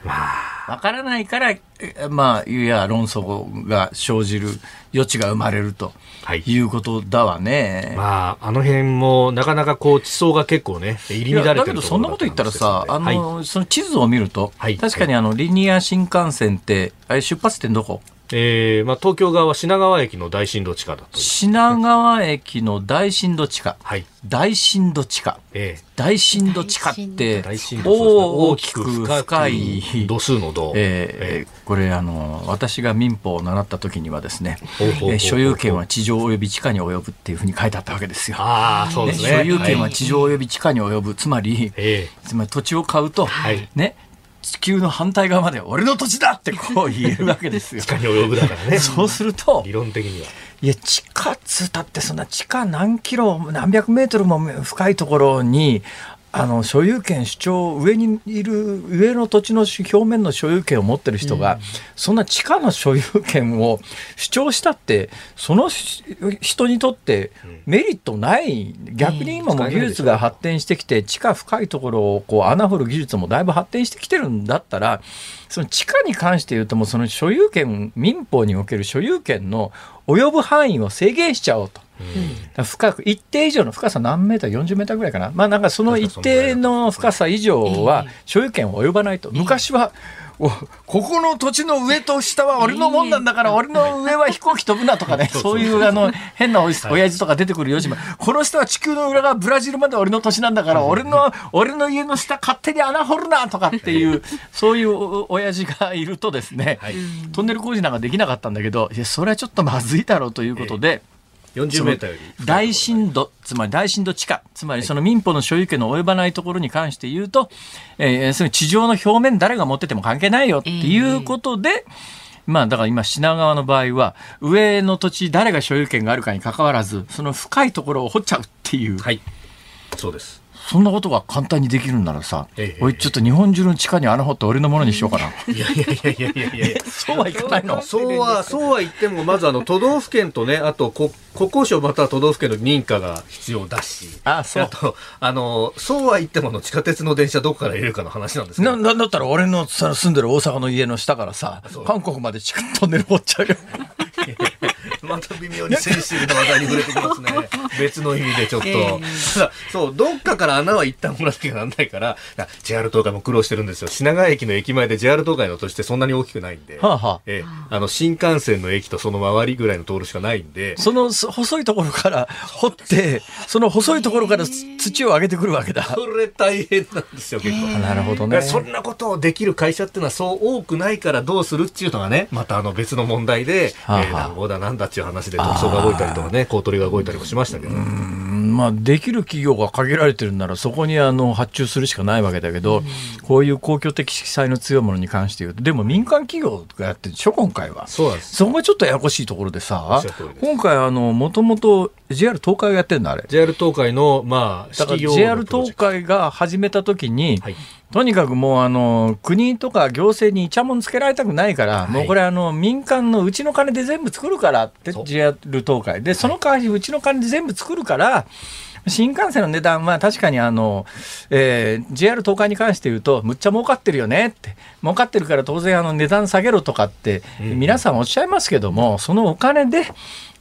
まあ、わからないから、えまあ、いや、論争が生じる余地が生まれるとはい。いうことだわね。まあ、あの辺も、なかなかこう、地層が結構ね、入り乱れてるだけどそんなこと言ったらさ、あの、はい、その地図を見ると、はい。確かにあの、リニア新幹線って、あれ出発点どこ？えーまあ、東京側は品川駅の大震度地下だと。品川駅の大震度地下。はい。大震度地下。え大震度地下って大きく深い度数の度。えーこれあの私が民法を習った時にはですね、えー所有権は地上及び地下に及ぶっていうふうに書いてあったわけですよ。ああ、そうねですね。所有権ははい地上及び地下に及ぶ、つまり、えつまり土地を買うと、はいね、地球の反対側まで俺の土地だってこう言えるわけですよ 地。下に及ぶだからね。そうすると理、論的には。いや、地下っつったって、そんな地下何キロ、何百メートルも深いところに、あの所有権主張、上にいる、上の土地の表面の所有権を持ってる人が、そんな地下の所有権を 主張したって、その人にとってメリットない、逆に今も技術が発展してきて、地下深いところをこう穴掘る技術もだいぶ発展してきてるんだったら、その地下に関して言うと、もうその所有権、民法における所有権の及ぶ範囲を制限しちゃおうと。深く、一定以上の深さ何メーター、40メーターぐらいかな。まあなんかその一定の深さ以上は所有権は及ばないと。昔は、おここの土地の上と下は俺のもんなんだから、俺の上は飛行機飛ぶなとかね、そういうあの変なおじ親父とか出てくるよしも、この下は地球の裏側ブラジルまで俺の土地なんだから、俺の、俺の家の下勝手に穴掘るなとかっていう、そういうお親父がいるとですね、トンネル工事なんかできなかったんだけど、いや、それはちょっとまずいだろうということで、40メーターより。大震度、つまり大震度地下、つまりその民法の所有権の及ばないところに関して言うと、えーその地上の表面誰が持ってても関係ないよっていうことで、まあだから今品川の場合は上の土地誰が所有権があるかに関わらずその深いところを掘っちゃうっていう、はい。そうです。そんなことが簡単にできるんならさ、ええおいちょっと日本中の地下に穴掘って俺のものにしようかな。いやいやいやいやいやいやいや。そうはいかないのそうは、そうは言っても、まずあの、都道府県とね、あと、こ国交省または都道府県の認可が必要だし。あそうと、あの、そうは言ってもの地下鉄の電車どこから入れるかの話なんですけど。ななんだったら俺のさ住んでる大阪の家の下からさ韓国まで地下トンネル掘っちゃうよ。また微妙にセンシティブな話題に触れてきますね。別の意味でちょっと。ただ、そう、どっかから穴は一旦掘らなきゃなんないから、だ JR 東海も苦労してるんですよ。品川駅の駅前で JR 東海の土地ってそんなに大きくないんで。はあはあええあの、新幹線の駅とその周りぐらいの通るしかないんで。そのそ細いところから掘って、その細いところからつ土を上げてくるわけだ。それ大変なんですよ、結構。なるほどね。そんなことをできる会社っていうのはそう多くないからどうするっていうのがね、またあの別の問題で、はあはあえーだなんだっていう話で特捜が動いたりとかね、公取が動いたりもしましたけど。うんまあ、できる企業が限られてるんならそこにあの発注するしかないわけだけど、こういう公共的色彩の強いものに関して言うとでも民間企業がやってるでしょ今回は。そうです。そこがちょっとややこしいところでおさです今回あのもともと JR 東海がやってんだあれ。JR 東海の、まあ、だから JR 東海が始めた時に、はいとにかくもうあの国とか行政にイチャモンつけられたくないから、もうこれあの民間のうちの金で全部作るからって JR 東海。でその代わりうちの金で全部作るから新幹線の値段は確かにあの、えー JR 東海に関して言うとむっちゃ儲かってるよねって。儲かってるから当然あの値段下げろとかって皆さんおっしゃいますけども、そのお金で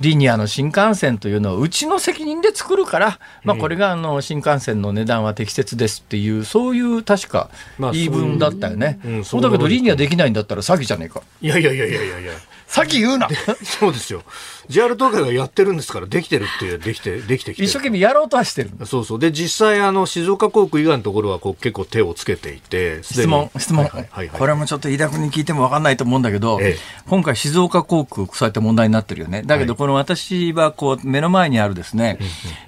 リニアの新幹線というのをうちの責任で作るから、まあ、これがあの新幹線の値段は適切ですっていうそういう確かまあ言い分だったよね。そうだけどリニアできないんだったら詐欺じゃねえか。いやいやいやいやいやいや。詐欺言うなそうですよ。JR 東海がやってるんですから、できてるっていう、できて、できてきてる一生懸命やろうとはしてる。そうそう。で、実際、あの、静岡航空以外のところは、こう、結構手をつけていて、質問、質問、はいはいはいはいこれもちょっと飯田君に聞いても分かんないと思うんだけど、ええ今回、静岡航空、そうやって問題になってるよね。だけど、はいこの私はこう目の前にあるですね、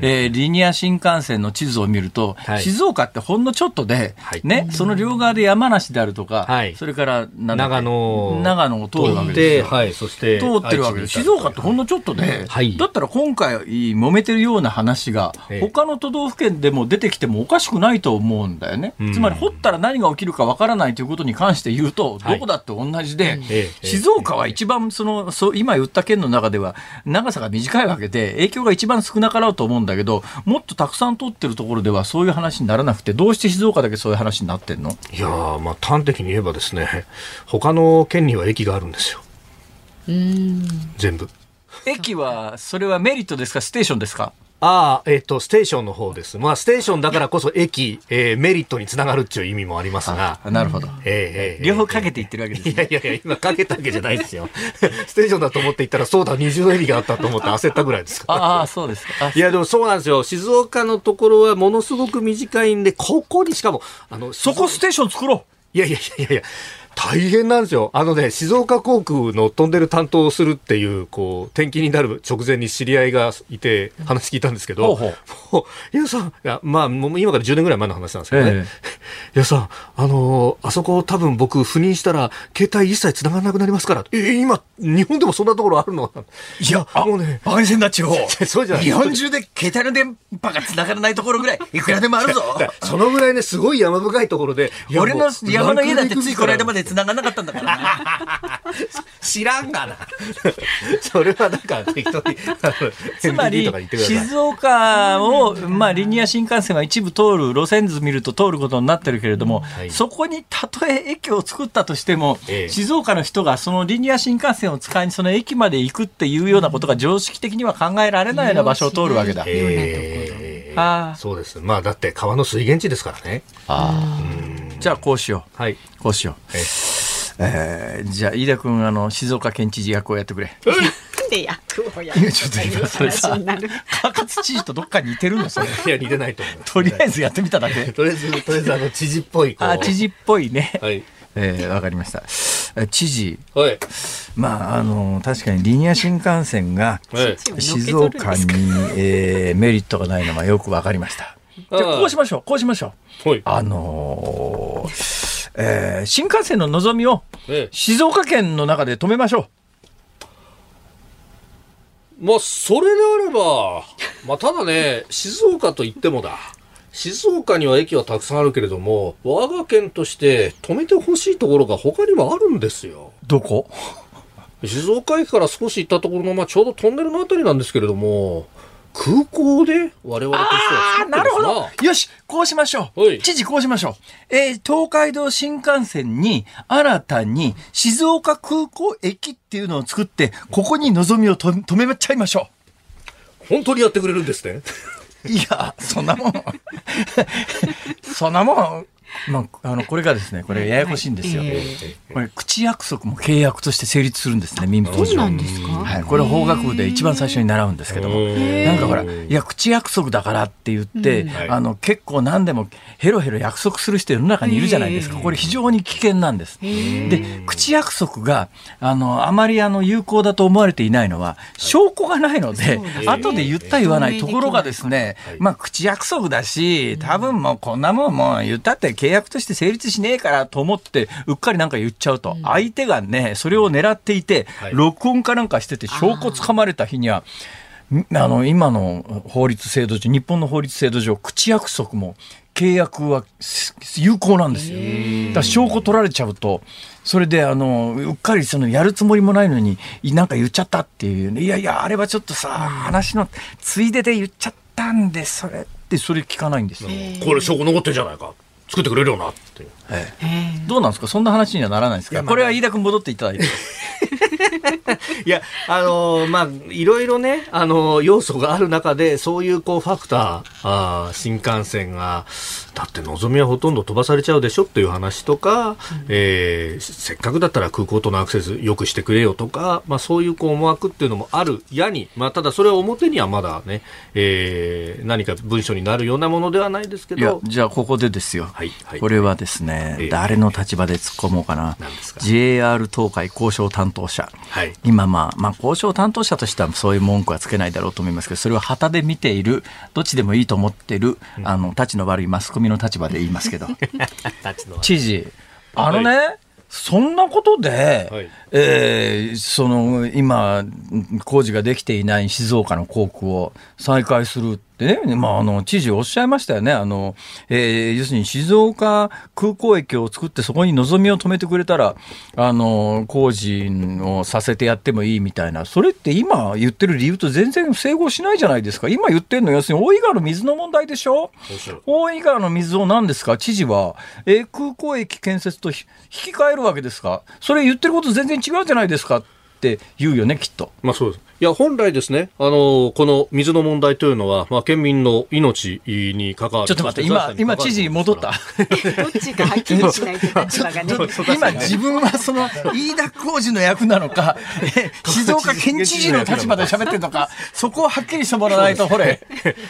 えーリニア新幹線の地図を見ると、はい静岡ってほんのちょっとで、はいね、その両側で山梨であるとか、はいそれから長野長野を通るわけですよ。はい、そして、通ってるわけです。静岡ってほんのちょっとで、はいだったら今回揉めてるような話が、ええ他の都道府県でも出てきてもおかしくないと思うんだよね。んつまり掘ったら何が起きるかわからないということに関して言うと、はいどこだって同じで、ええ静岡は一番その、そう今言った県の中では長さが短いわけで、影響が一番少なかろうと思うんだけど、もっとたくさん通ってるところではそういう話にならなくて、どうして静岡だけそういう話になってんの？いやー、まあ、端的に言えばですね、他の県には駅があるんですよ。全部。駅は、それはメリットですか、ステーションですか？ああ、えっ、と、ステーションの方です。まあ、ステーションだからこそ駅、えーメリットにつながるっていう意味もありますが。あなるほど。ええええ両方かけていってるわけですね。いやいやいや、今かけたわけじゃないですよ。ステーションだと思って行ったら、そうだ、二重の意味があったと思って焦ったぐらいですから。ああ、そうですか。あいや、でもそうなんですよ。静岡のところはものすごく短いんで、ここにしかも、あの、そこステーション作ろいやいやいやいやいや、大変なんですよ。あのね、静岡航空の飛んでる担当をするっていう、こう、転勤になる直前に知り合いがいて、話聞いたんですけど、ほうもう、いやさん、いや、まあ、もう今から10年ぐらい前の話なんですけどね。え いやさん、あのーあそこ多分僕赴任したら、携帯一切繋がらなくなりますから。え、今、日本でもそんなところあるの？いや、あもうね、バカにせんな地方。そうじゃない日本中で携帯の電波が繋がらないところぐらい、いくらでもあるぞ。そのぐらいね、すごい山深いところで、俺の山の家だってついこの間まで繋がらなかったんだからな。知らんがな。それはなんか適当に、つまり。静岡を、まあ、リニア新幹線は一部通る路線図見ると通ることになってるけれども、いそこにたとえ駅を作ったとしても、ええ静岡の人がそのリニア新幹線を使いにその駅まで行くっていうようなことが常識的には考えられないような場所を通るわけだ。えーそうです。まあだって川の水源地ですからね。じゃあこうしよはい。う。こうしよう。ええーじゃあ飯田君あの静岡県知事役をやってくれ。で役をやいやちょっと今それさ川勝知事とどっかに似てるのそれ。いや、似てないと思います。とりあえずやってみただけ。とりあえず、とりあえずあの、知事っぽい。あ知事っぽいね。はい。えーわかりました。え知事、はい。まあ、あの、確かにリニア新幹線がはい。静岡に、えーメリットがないのはよくわかりました。じゃあ、こうしましょう、こうしましょう。はい。あのーえー新幹線の望みをええ静岡県の中で止めましょまあ、それであれば、まあ、ただね、静岡と言ってもだ。静岡には駅はたくさんあるけれども、我が県として止めてほしいところが他にもあるんですよ。う。どこ？静岡駅から少し行ったところの、まあ、ちょうどトンネルのあたりなんですけれども、空港で？我々としてはああ、作ってますなるほど。よし、こうしましょう。はい知事、こうしましょう。えー東海道新幹線に新たに静岡空港駅っていうのを作って、ここに望みをと止めちゃいましょ本当にやってくれるんですね。う。いや、そんなもん。そんなもん。まあ、あの、これがですね、これややこしいんですよ。えこれ、口約束も契約として成立するんですね、民法上。そうなんですか？はい、これ法学部で一番最初に習うんですけども、なんかほら、いや、口約束だからって言って、あの、結構何でもヘロヘロ約束する人世の中にいるじゃないですか。これ非常に危険なんです。で、口約束が、あの、あまりあの、有効だと思われていないのは、証拠がないので、後で言った言わないところがですね、まあ、口約束だし、多分もうこんなもんもう言ったって契約として成立しねえからと思って、うっかりなんか言っちゃうと、相手がね、それを狙っていて、はい。録音かなんかしてて証拠つかまれた日には、んあの、今の法律制度上、日本の法律制度上、口約束も契約はす有効なんですよ。だから証拠取られちゃうと、それであの、うっかりそのやるつもりもないのに、いなんか言っちゃったっていうね、いやいや、あれはちょっとさ、話のついでで言っちゃったんで、それって、それ聞かないんですよ。これ証拠残ってんじゃないか。作ってくれるよなって。どうなんですか？そんな話にはならないですか？これは飯田君戻っていただいて。いや、あのーまあ、いろいろね、あのー要素がある中で、そういうこう、ファクター、あー新幹線が、だってのぞみはほとんど飛ばされちゃうでしょっていう話とか、えーせっかくだったら空港とのアクセス良くしてくれよとか、まあそういうこう思惑っていうのもあるやに、まあただそれは表にはまだね、えー何か文書になるようなものではないですけいやど、、じゃあここでですよ。はいはい。これはですね、ええ誰の立場で突っ込もうかな。何ですか？JR 東海交渉担当者。はい。今まあ、まあ交渉担当者としてはそういう文句はつけないだろうと思いますけど、それを旗で見ている、どっちでもいいと思っている、あの、立ちの悪いマスコミの立場で言いますけど。知事、あのね、そんなことで、はい。えーその今、工事ができていない静岡の航空を再開するってね、まあ、あの知事おっしゃいましたよね、あのえー要するに静岡空港駅を作って、そこに望みを止めてくれたら、あの工事をさせてやってもいいみたいな、それって今言ってる理由と全然整合しないじゃないですか、今言ってるの、要するに大井川の水の問題でしょ？大井川の水を何ですか？知事は、えー空港駅建設とひ引き換えるわけですか？それ言ってること全然違うじゃないですかって言うよね、きっと。まあそうです。いや、本来ですね、あの、この水の問題というのは、まあ、県民の命に関わる。ちょっと待って、今、今、知事戻った。どっちかはっきりしないと立場がね。今、自分はその、飯田浩二の役なのか、静岡県知事の立場で喋ってるのか、そこをはっきりしてもらわないと、ほれ。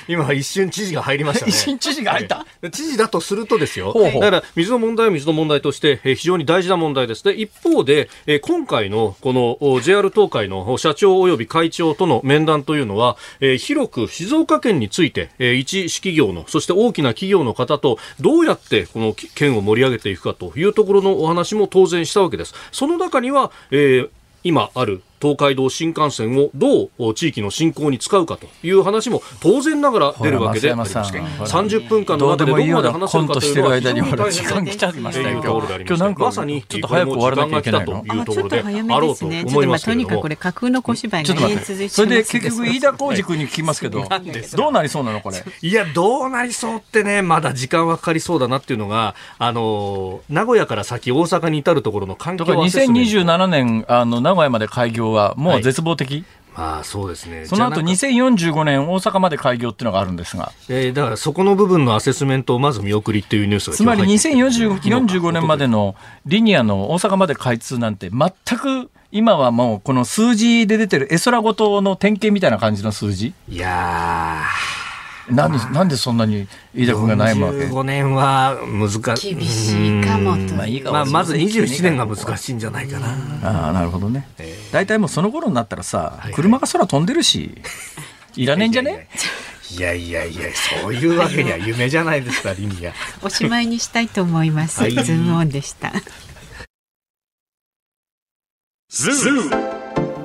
今、一瞬知事が入りましたね。一瞬知事が入った。知事だとするとですよ。ほうほうだから、水の問題は水の問題として、非常に大事な問題です。で、一方で、今回の、この JR 東海の社長及び会会長との面談というのは、えー、広く静岡県について、えー、一企業の、そして大きな企業の方とどうやってこの県を盛り上げていくかというところのお話も当然したわけです。その中には、えー、今ある東海道新幹線をどう地域の振興に使うかという話も当然ながら出るわけでありまして30分間の中でどこまで話せるかというのは非常に大変だというところでありましてまさにちょっと早く終わらなきゃいけないというところであろうと思います。けれどもこれ架空の小芝居がそれで結局飯田浩司君に聞きますけどどうなりそうなのこれ？いやどうなりそうってねまだ時間はかかりそうだなっていうのがあの名古屋から先大阪に至るところの環境アセスメント2027年あの名古屋まで開業はもう絶望的、はいまあそうですね。その後2045年大阪まで開業っていうのがあるんですが。えー、だからそこの部分のアセスメントをまず見送りっていうニュースがつまり2045年までのリニアの大阪まで開通なんて全く今はもうこの数字で出てる絵空ごとの典型みたいな感じの数字？いやー。なんでなんでそんなに飯田君が悩むわけ？5年は難しい。厳しいかもとまあいいかまあ、まず27年が難しいんじゃないかな。ああなるほどね。大体、もうその頃になったらさ、車が空飛んでるしいらねえんじゃね？いやいやいやそういうわけには夢じゃないですかリニアおしまいにしたいと思います、はい、ズームオンでした。ズーム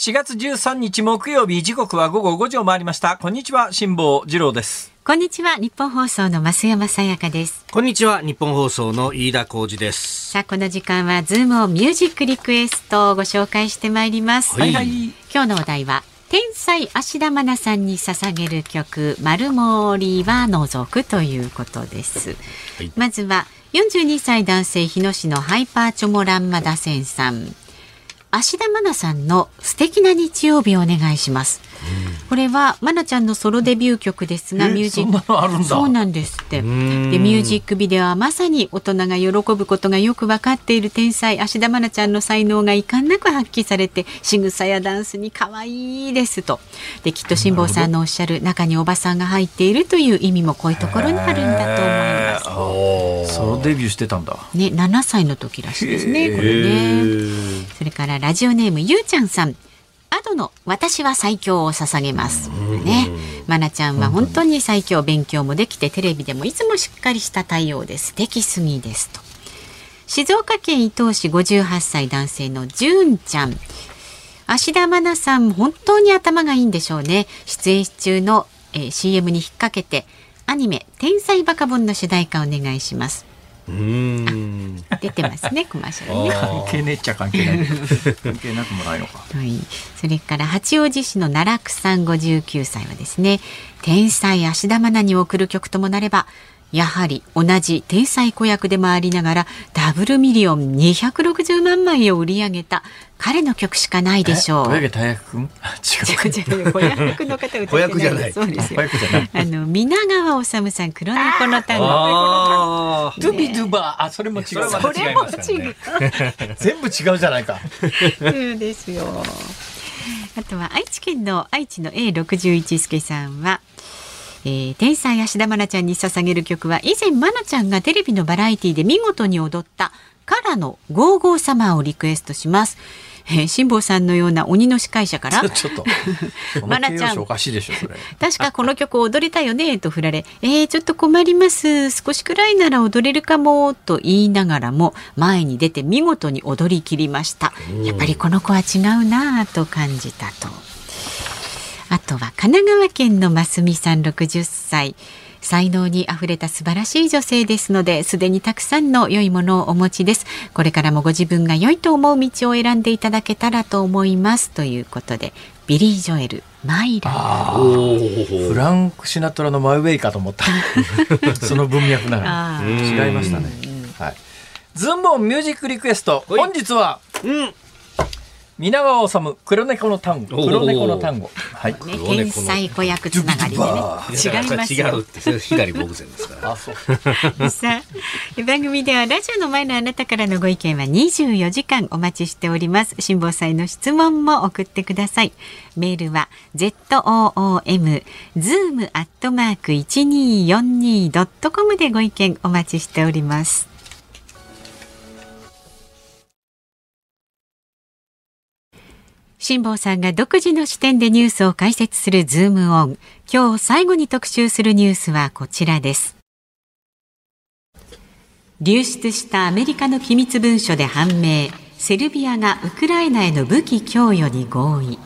4月13日木曜日時刻は午後5時を回りました。こんにちは辛坊治郎です。こんにちはニッポン放送の増山さやかです。こんにちはニッポン放送の飯田浩二です。さあこの時間はズームオンミュージックリクエストをご紹介してまいります、はい、はい、今日のお題は天才芦田愛菜さんに捧げる曲丸森は除くということです、はい、まずは42歳男性日野市のハイパーチョモランマダセンさん芦田愛菜さんの素敵な日曜日をお願いします。これは愛菜ちゃんのソロデビュー曲ですが、ミュージックそうなんですって。でミュージックビデオはまさに大人が喜ぶことがよく分かっている天才芦田愛菜ちゃんの才能が遺憾なく発揮されて、仕草やダンスに可愛いですと。できっと辛坊さんのおっしゃる中におばさんが入っているという意味もこういうところにあるんだと思います。ソロデビューしてたんだ。ね、7歳の時らしいですね。これね。それからラジオネームゆうちゃんさん。アドの私は最強を捧げます。ね。まなちゃんは本当に最強勉強もできてテレビでもいつもしっかりした対応です。できすぎですと。静岡県伊東市58歳男性のじゅんちゃん。芦田愛菜さん本当に頭がいいんでしょうね。出演中の、えー、CM に引っ掛けてアニメ天才バカボンの主題歌お願いします。うん。出てますねコマーシャルね。関係ねっちゃ関係ない。関係なくもないのか。はい。それから八王子市の奈落さん59歳はですね天才芦田愛菜に送る曲ともなればやはり同じ天才子役でもありながらダブルミリオン260万枚を売り上げた彼の曲しかないでしょう。小柳大役君 違う違う子役の方歌って子役じゃないそうですよ子役じゃない。あの皆川治さん黒猫の単語あドゥビドゥバーあそれも違う。それも違う 全部違うじゃないか。そうですよ。あとは愛知県の愛知の A61 助さんは、えー天才芦田愛菜ちゃんに捧げる曲は以前愛菜ちゃんがテレビのバラエティで見事に踊ったカラのゴーゴーサマーをリクエストします。えー辛坊さんのような鬼の司会者から ちょっと。マナちゃん形容詞おかしいでしょそれ。確かこの曲踊りたいよねと振られ、えー、ちょっと困ります。少しくらいなら踊れるかもと言いながらも前に出て見事に踊り切りました。やっぱりこの子は違うなぁと感じたと。あとは神奈川県のますみさん60歳。才能にあふれた素晴らしい女性ですので、すでにたくさんの良いものをお持ちです。これからもご自分が良いと思う道を選んでいただけたらと思います。ということで、ビリー・ジョエル、マイラー。フランク・シナトラのマイウェイかと思った。その文脈なら違いましたね。はい。ズンボンミュージックリクエスト。はい本日はうん。皆川治黒猫の単語。黒猫の単語。はい。ね、天才子役つながりでね違います違うよって左ボブセンですから。あそう。さあ番組ではラジオの前のあなたからのご意見は24時間お待ちしております辛坊さんへの質問も送ってくださいメールは zoom zoom アットマーク 1242.com でご意見お待ちしております辛坊さんが独自の視点でニュースを解説するズームオン。今日最後に特集するニュースはこちらです。流出したアメリカの機密文書で判明。セルビアがウクライナへの武器供与に合意。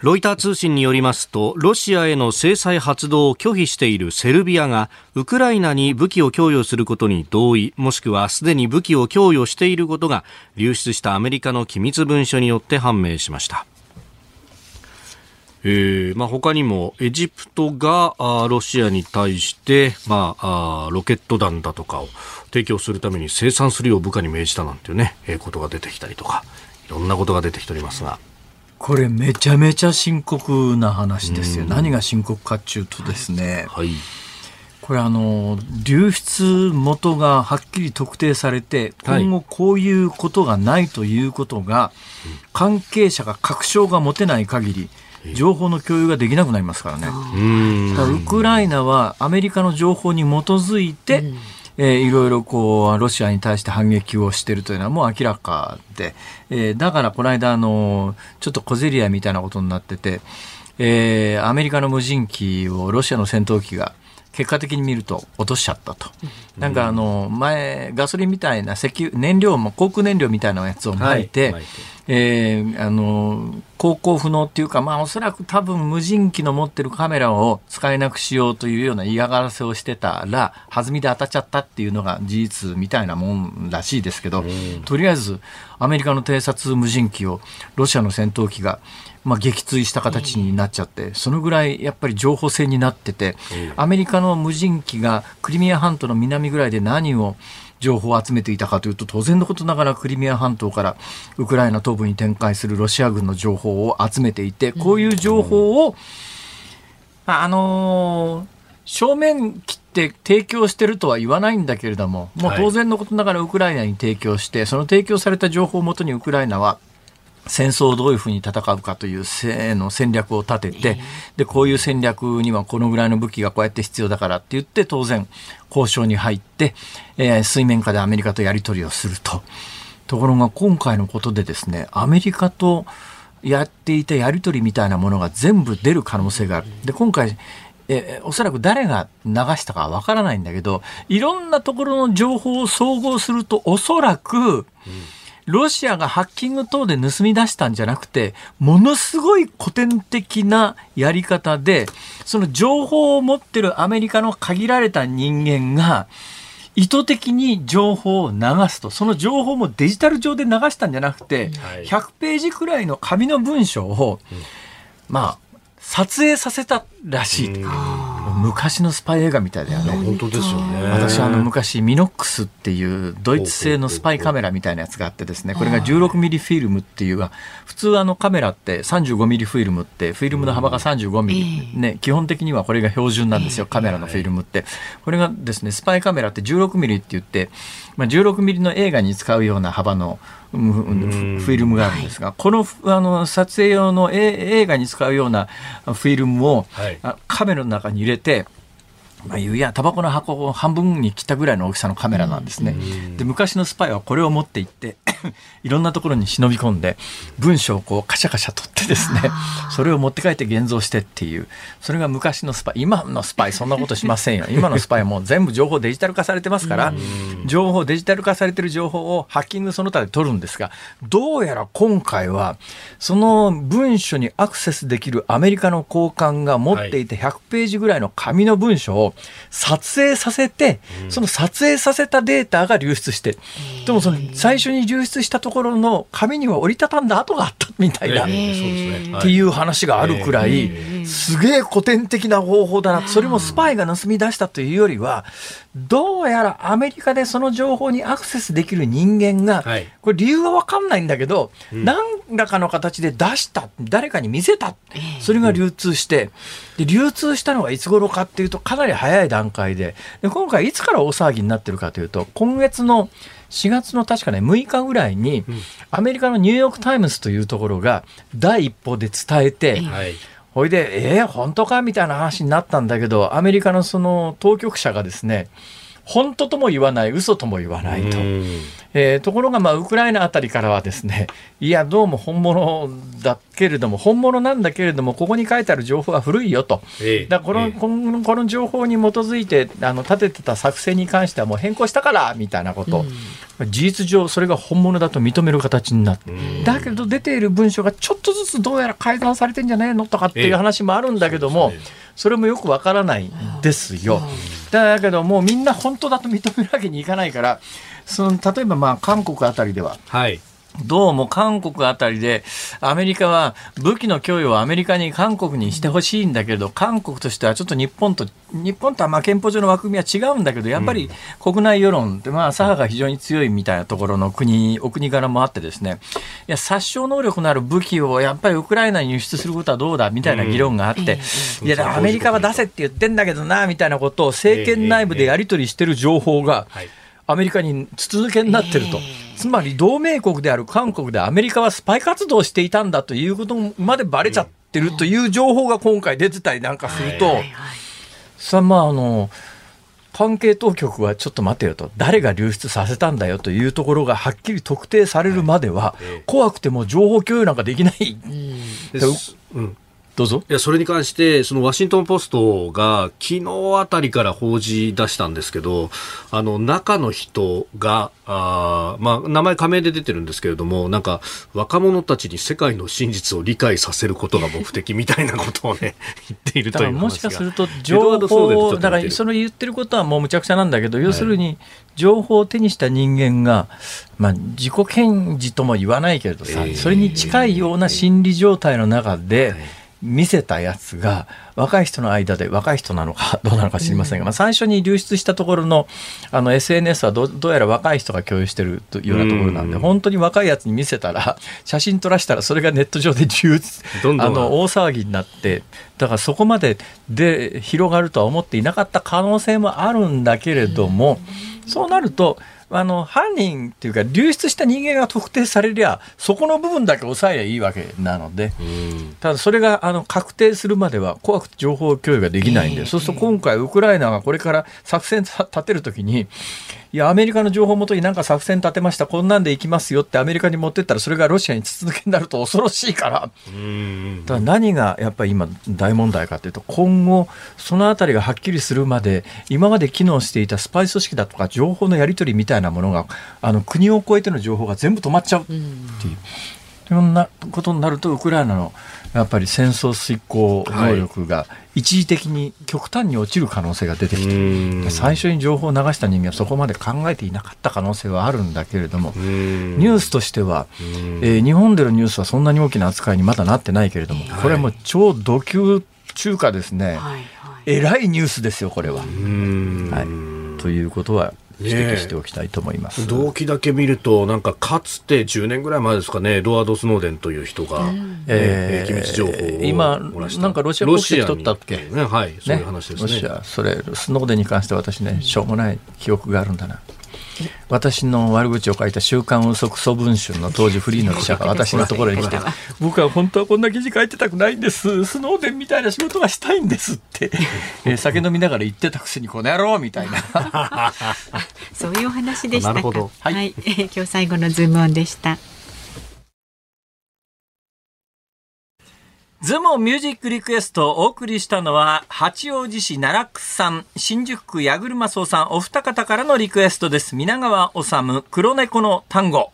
ロイター通信によりますと、ロシアへの制裁発動を拒否しているセルビアが、ウクライナに武器を供与することに同意、もしくはすでに武器を供与していることが、流出したアメリカの機密文書によって判明しました。えーまあ、他にもエジプトがあロシアに対して、まあ、あロケット弾だとかを提供するために生産するよう部下に命じたなんていうね、えーことが出てきたりとかいろんなことが出てきておりますが。これめちゃめちゃ深刻な話ですよ。何が深刻かっちゅうとですね。はい。これあの流出元がはっきり特定されてはい。今後こういうことがないということが関係者が確証が持てない限り情報の共有ができなくなりますからね。だからウクライナはアメリカの情報に基づいて、えーいろいろこうロシアに対して反撃をしているというのはもう明らかで、えーだからこの間あのちょっと小競り合いみたいなことになってて、えーアメリカの無人機をロシアの戦闘機が結果的に見ると落としちゃったと。なんかあの前ガソリンみたいな石油燃料も航空燃料みたいなやつを撒いて、はい撒いてえーあの航行不能っていうか、まあ、おそらく多分無人機の持ってるカメラを使えなくしようというような嫌がらせをしてたら弾みで当たっちゃったっていうのが事実みたいなもんらしいですけど、とりあえずアメリカの偵察無人機をロシアの戦闘機が、まあ、撃墜した形になっちゃって、そのぐらいやっぱり情報戦になってて、アメリカの無人機がクリミア半島の南ぐらいで何を情報を集めていたかというと当然のことながらクリミア半島からウクライナ東部に展開するロシア軍の情報を集めていてこういう情報を、まああのー正面切って提供してるとは言わないんだけれどももう当然のことながらウクライナに提供して、その提供された情報をもとにウクライナは戦争をどういうふうに戦うかというせの戦略を立てて、で、こういう戦略にはこのぐらいの武器がこうやって必要だからって言って、当然、交渉に入って、えー水面下でアメリカとやり取りをすると。ところが今回のことでですね、アメリカとやっていたやり取りみたいなものが全部出る可能性がある。で、今回、えーおそらく誰が流したかはわからないんだけど、いろんなところの情報を総合すると、おそらく、ロシアがハッキング等で盗み出したんじゃなくて、ものすごい古典的なやり方で、その情報を持ってるアメリカの限られた人間が、意図的に情報を流すと、その情報もデジタル上で流したんじゃなくて、はい。100ページくらいの紙の文章を、まあ、撮影させたらしいと。昔のスパイ映画みたいだよね。本当ですよね。私あの昔ミノックスっていうドイツ製のスパイカメラみたいなやつがあってですねこれが16ミリフィルムっていう普通あのカメラって35ミリフィルムってフィルムの幅が35ミリ、ね、基本的にはこれが標準なんですよカメラのフィルムって。これがですねスパイカメラって16ミリって言って、まあ、16ミリの映画に使うような幅のうんフィルムがあるんですが、このあの撮影用の映画に使うようなフィルムを、はい。あカメラの中に入れてまあ、いやタバコの箱を半分に切ったぐらいの大きさのカメラなんですね。で昔のスパイはこれを持って行って いろんなところに忍び込んで文章をこうカシャカシャ取ってですねそれを持って帰って現像してっていう。それが昔のスパイ。今のスパイそんなことしませんよ。今のスパイはもう全部情報デジタル化されてますから情報デジタル化されてる情報をハッキングその他で取るんですがどうやら今回はその文書にアクセスできるアメリカの高官が持っていて100ページぐらいの紙の文書を撮影させて、その撮影させたデータが流出して、でもその最初に流出したところの紙には折りたたんだ跡があったみたいな。ええそうですね。っていう話があるくらい、すげえ古典的な方法だな。それもスパイが盗み出したというよりは、どうやらアメリカでその情報にアクセスできる人間が、はい。これ理由は分かんないんだけど、何らかの形で出した、誰かに見せた、それが流通して、で流通したのがいつ頃かっていうと、かなり早い段階で、で今回いつから大騒ぎになってるかというと、今月の4月の確かね、6日ぐらいに、アメリカのニューヨーク・タイムズというところが、第一報で伝えて、はい。ほいで、えー、本当か？みたいな話になったんだけど、アメリカのその当局者がですね、本当とも言わない、嘘とも言わないと。うん。えーところが、まあ、ウクライナあたりからはですね、いや、どうも本物だけれども、本物なんだけれども、ここに書いてある情報は古いよと。ええ。だからこの、ええ。このこの情報に基づいてあの立ててた作戦に関してはもう変更したからみたいなこと、事実上それが本物だと認める形になって、だけど出ている文書がちょっとずつどうやら改ざんされてんじゃないのとかっていう話もあるんだけども、ええそれもよくわからないんですよ。だけどもうみんな本当だと認めるわけにいかないからその例えばまあ韓国あたりでははい。どうも韓国あたりで、アメリカは武器の供与をアメリカに韓国にしてほしいんだけど、韓国としてはちょっと日本と、日本とはまあ憲法上の枠組みは違うんだけど、やっぱり国内世論って、まあ、左派が非常に強いみたいなところの国、お国柄もあってですね、いや、殺傷能力のある武器をやっぱりウクライナに輸出することはどうだみたいな議論があって、いや、アメリカは出せって言ってんだけどな、みたいなことを政権内部でやり取りしてる情報が、はい。アメリカに筒抜けになってると、つまり同盟国である韓国でアメリカはスパイ活動をしていたんだということまでバレちゃってるという情報が今回出てたりなんかすると、さあまああの関係当局はちょっと待てよと。誰が流出させたんだよというところがはっきり特定されるまではええ。怖くても情報共有なんかできない、です。うん。どうぞ。いや、それに関して、そのワシントンポストが昨日あたりから報じ出したんですけど、あの、中の人が、あーまあ、名前仮名で出てるんですけれども、なんか、若者たちに世界の真実を理解させることが目的みたいなことをね、言っているという。もしかすると情報だからその言ってることはもうむちゃくちゃなんだけど要するに情報を手にした人間が、まあ、自己顕示とも言わないけれどさ、ええそれに近いような心理状態の中で見せたやつが若い人の間で若い人なのか どうなのか知りませんが、まあ、最初に流出したところのあの SNS はどどうやら若い人が共有してるというようなところなんでうん。本当に若いやつに見せたら 写真撮らしたらそれがネット上で流出あの大騒ぎになってだからそこまでで広がるとは思っていなかった可能性もあるんだけれども、そうなるとあの犯人っていうか流出した人間が特定されりゃそこの部分だけ抑えりゃいいわけなので。うんただそれがあの確定するまでは怖くて情報共有ができないんで、そうすると今回、ウクライナがこれから作戦立てるときに、いや、アメリカの情報をもとになんか作戦立てました、こんなんでいきますよってアメリカに持ってったら、それがロシアに筒抜けになると恐ろしいから、うんだから何がやっぱり今、大問題かというと、今後、そのあたりがはっきりするまで、今まで機能していたスパイ組織だとか、情報のやり取りみたいなものが、あの国を越えての情報が全部止まっちゃうっていう。そんなことになると、ウクライナのやっぱり戦争遂行能力が一時的に極端に落ちる可能性が出てきて最初に情報を流した人間はそこまで考えていなかった可能性はあるんだけれども、うんニュースとしては、うんえー日本でのニュースはそんなに大きな扱いにまだなってないけれども、これはもう超ド級中華ですね。はいはいえらいニュースですよこれは。うんはい、ということは指摘しておきたいと思います。動機だけ見ると、なんかかつて10年ぐらい前ですかね、エドワード・スノーデンという人が、えーえー機密情報を今なんかロシア国籍取ったっけ？ロシアにね、はい、そういう話ですね。ロシアそれスノーデンに関して私ねしょうもない記憶があるんだな私の悪口を書いた「週刊嘘クソ文春」の当時フリーの記者が私のところに来て「僕は本当はこんな記事書いてたくないんです。スノーデンみたいな仕事がしたいんです」って、えー酒飲みながら言ってたくせにこの野郎みたいな。そういうお話でしたか。なるほど。は、はいい。えー今日最後のズームオンでした。ズモミュージックリクエストをお送りしたのは、八王子市奈落さん、新宿区矢車荘さん、お二方からのリクエストです。皆川治、黒猫の単語。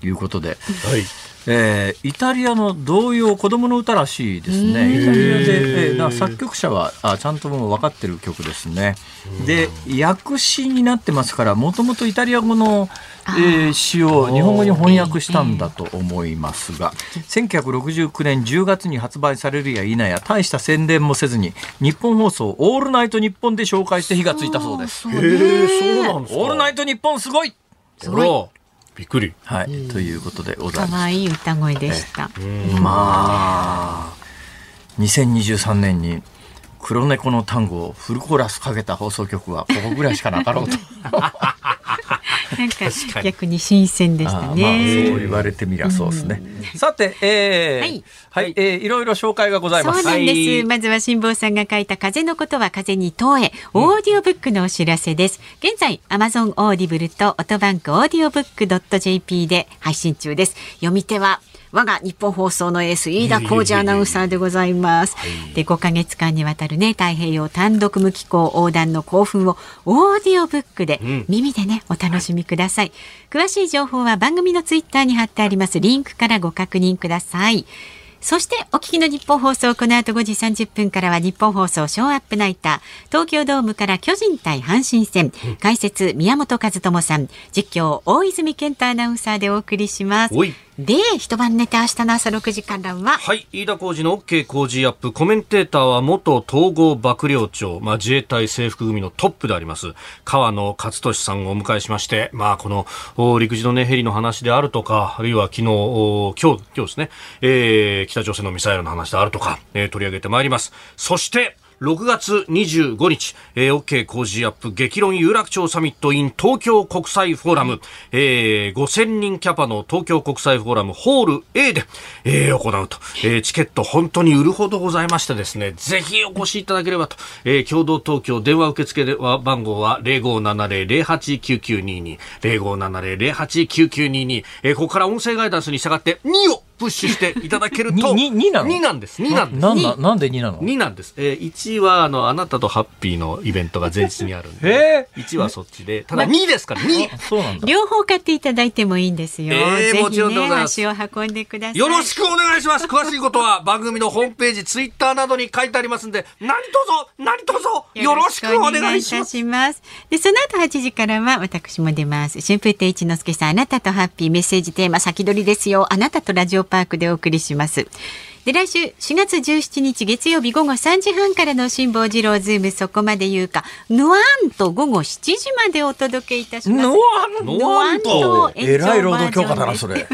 ということで、はい。えーイタリアの童謡子供の歌らしいですね。イタリアで、えーな作曲者はあちゃんともう分かってる曲ですね。で、訳詞になってますから、もともとイタリア語の、えー詩を日本語に翻訳したんだと思いますが、1969年10月に発売されるや否や、大した宣伝もせずに、日本放送オールナイトニッポンで紹介して火がついたそうです。そうなんですか。オールナイトニッポンすごい。あらびっくり。はい、ということでございます。可愛い歌声でした。まあ、2023年に黒猫のタンゴをフルコーラスかけた放送局はここぐらいしかなかろうと。なんか逆に新鮮でしたあーまあ、そうね。言われてみりゃそうですね。さて、えー、はいはい、えーいろいろ紹介がございます。そうなんです、はいまずは辛坊さんが書いた風のことは風に問え、オーディオブックのお知らせです。現在、Amazon オーディブルとオトバンクオーディオブック .jp で配信中です。読み手は、我が日本放送のエース飯田浩二アナウンサーでございます。で、5ヶ月間にわたるね、太平洋単独無機構横断の興奮をオーディオブックで、耳でね、お楽しみください。詳しい情報は番組のツイッターに貼ってあります。リンクからご確認ください。そしてお聞きの日本放送この後5時30分からは日本放送ショーアップナイター東京ドームから巨人対阪神戦。解説宮本和智さん。実況大泉健太アナウンサーでお送りしますで一晩寝て明日の朝6時からははい。飯田浩二の OK 工事アップ。コメンテーターは元統合幕僚長、まあ、自衛隊制服組のトップであります、川野勝利さんをお迎えしまして、まあ、この、陸自のね、ヘリの話であるとか、あるいは昨日、今日、今日ですね、えー北朝鮮のミサイルの話であるとか、えー取り上げてまいります。そして、6月25日、えー、OK 工事アップ激論有楽町サミット in 東京国際フォーラム、えー、5000人キャパの東京国際フォーラムホール A で、えー行うと、えーチケット本当に売るほどございましてですね、ぜひお越しいただければと、えー共同東京電話受付では番号は0570-089922、0570-089922、えーここから音声ガイダンスに従って2をプッシュしていただけると、ににになの？2なんです。2なんです。なんだ？なんで2なの？2なんです。えー、1は、あの、あなたとハッピーのイベントが前日にあるんで。へえ1はそっちで。ただ2ですから、2! そうなんだ。両方買っていただいてもいいんですよ、えーぜもちろんでございます足を運んでくださいよろしくお願いします詳しいことは番組のホームページ、ツイッターなどに書いてありますんで、何卒、何卒、よろしくお願いします。します。で、その後8時からは私も出ます。春風亭一之輔さん、あなたとハッピーメッセージテーマ先取りですよ。あなたとラジオパークでお送りします。で、来週4月17日月曜日午後3時半からの辛坊治郎ズームそこまで言うか、ヌワンと午後7時までお届けいたします。ノワンノワンとえらい労働強化だな、それ。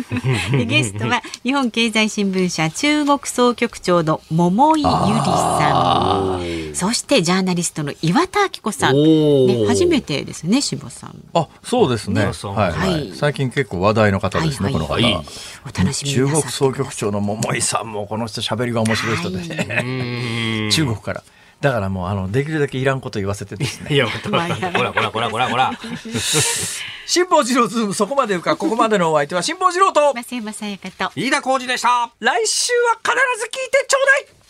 でゲストは日本経済新聞社中国総局長の桃井ゆりさん。そしてジャーナリストの岩田明子さん、ね、初めてですね志保さん。あ、そうですね。ねはい、はい。はい。最近結構話題の方ですね、はいはい。この方。はい。お楽しみに中国総局長の桃井さんもこの人喋りが面白い人で、ね中国から。だからもうあのできるだけいらんこと言わせてですね。いや、ほら、ほら、ほら、ほら、ほら、ほら。辛坊治郎ズームそこまでかここまでのお相手は辛坊治郎と増山さやかと飯田浩二でした。来週は必ず聞いてちょうだい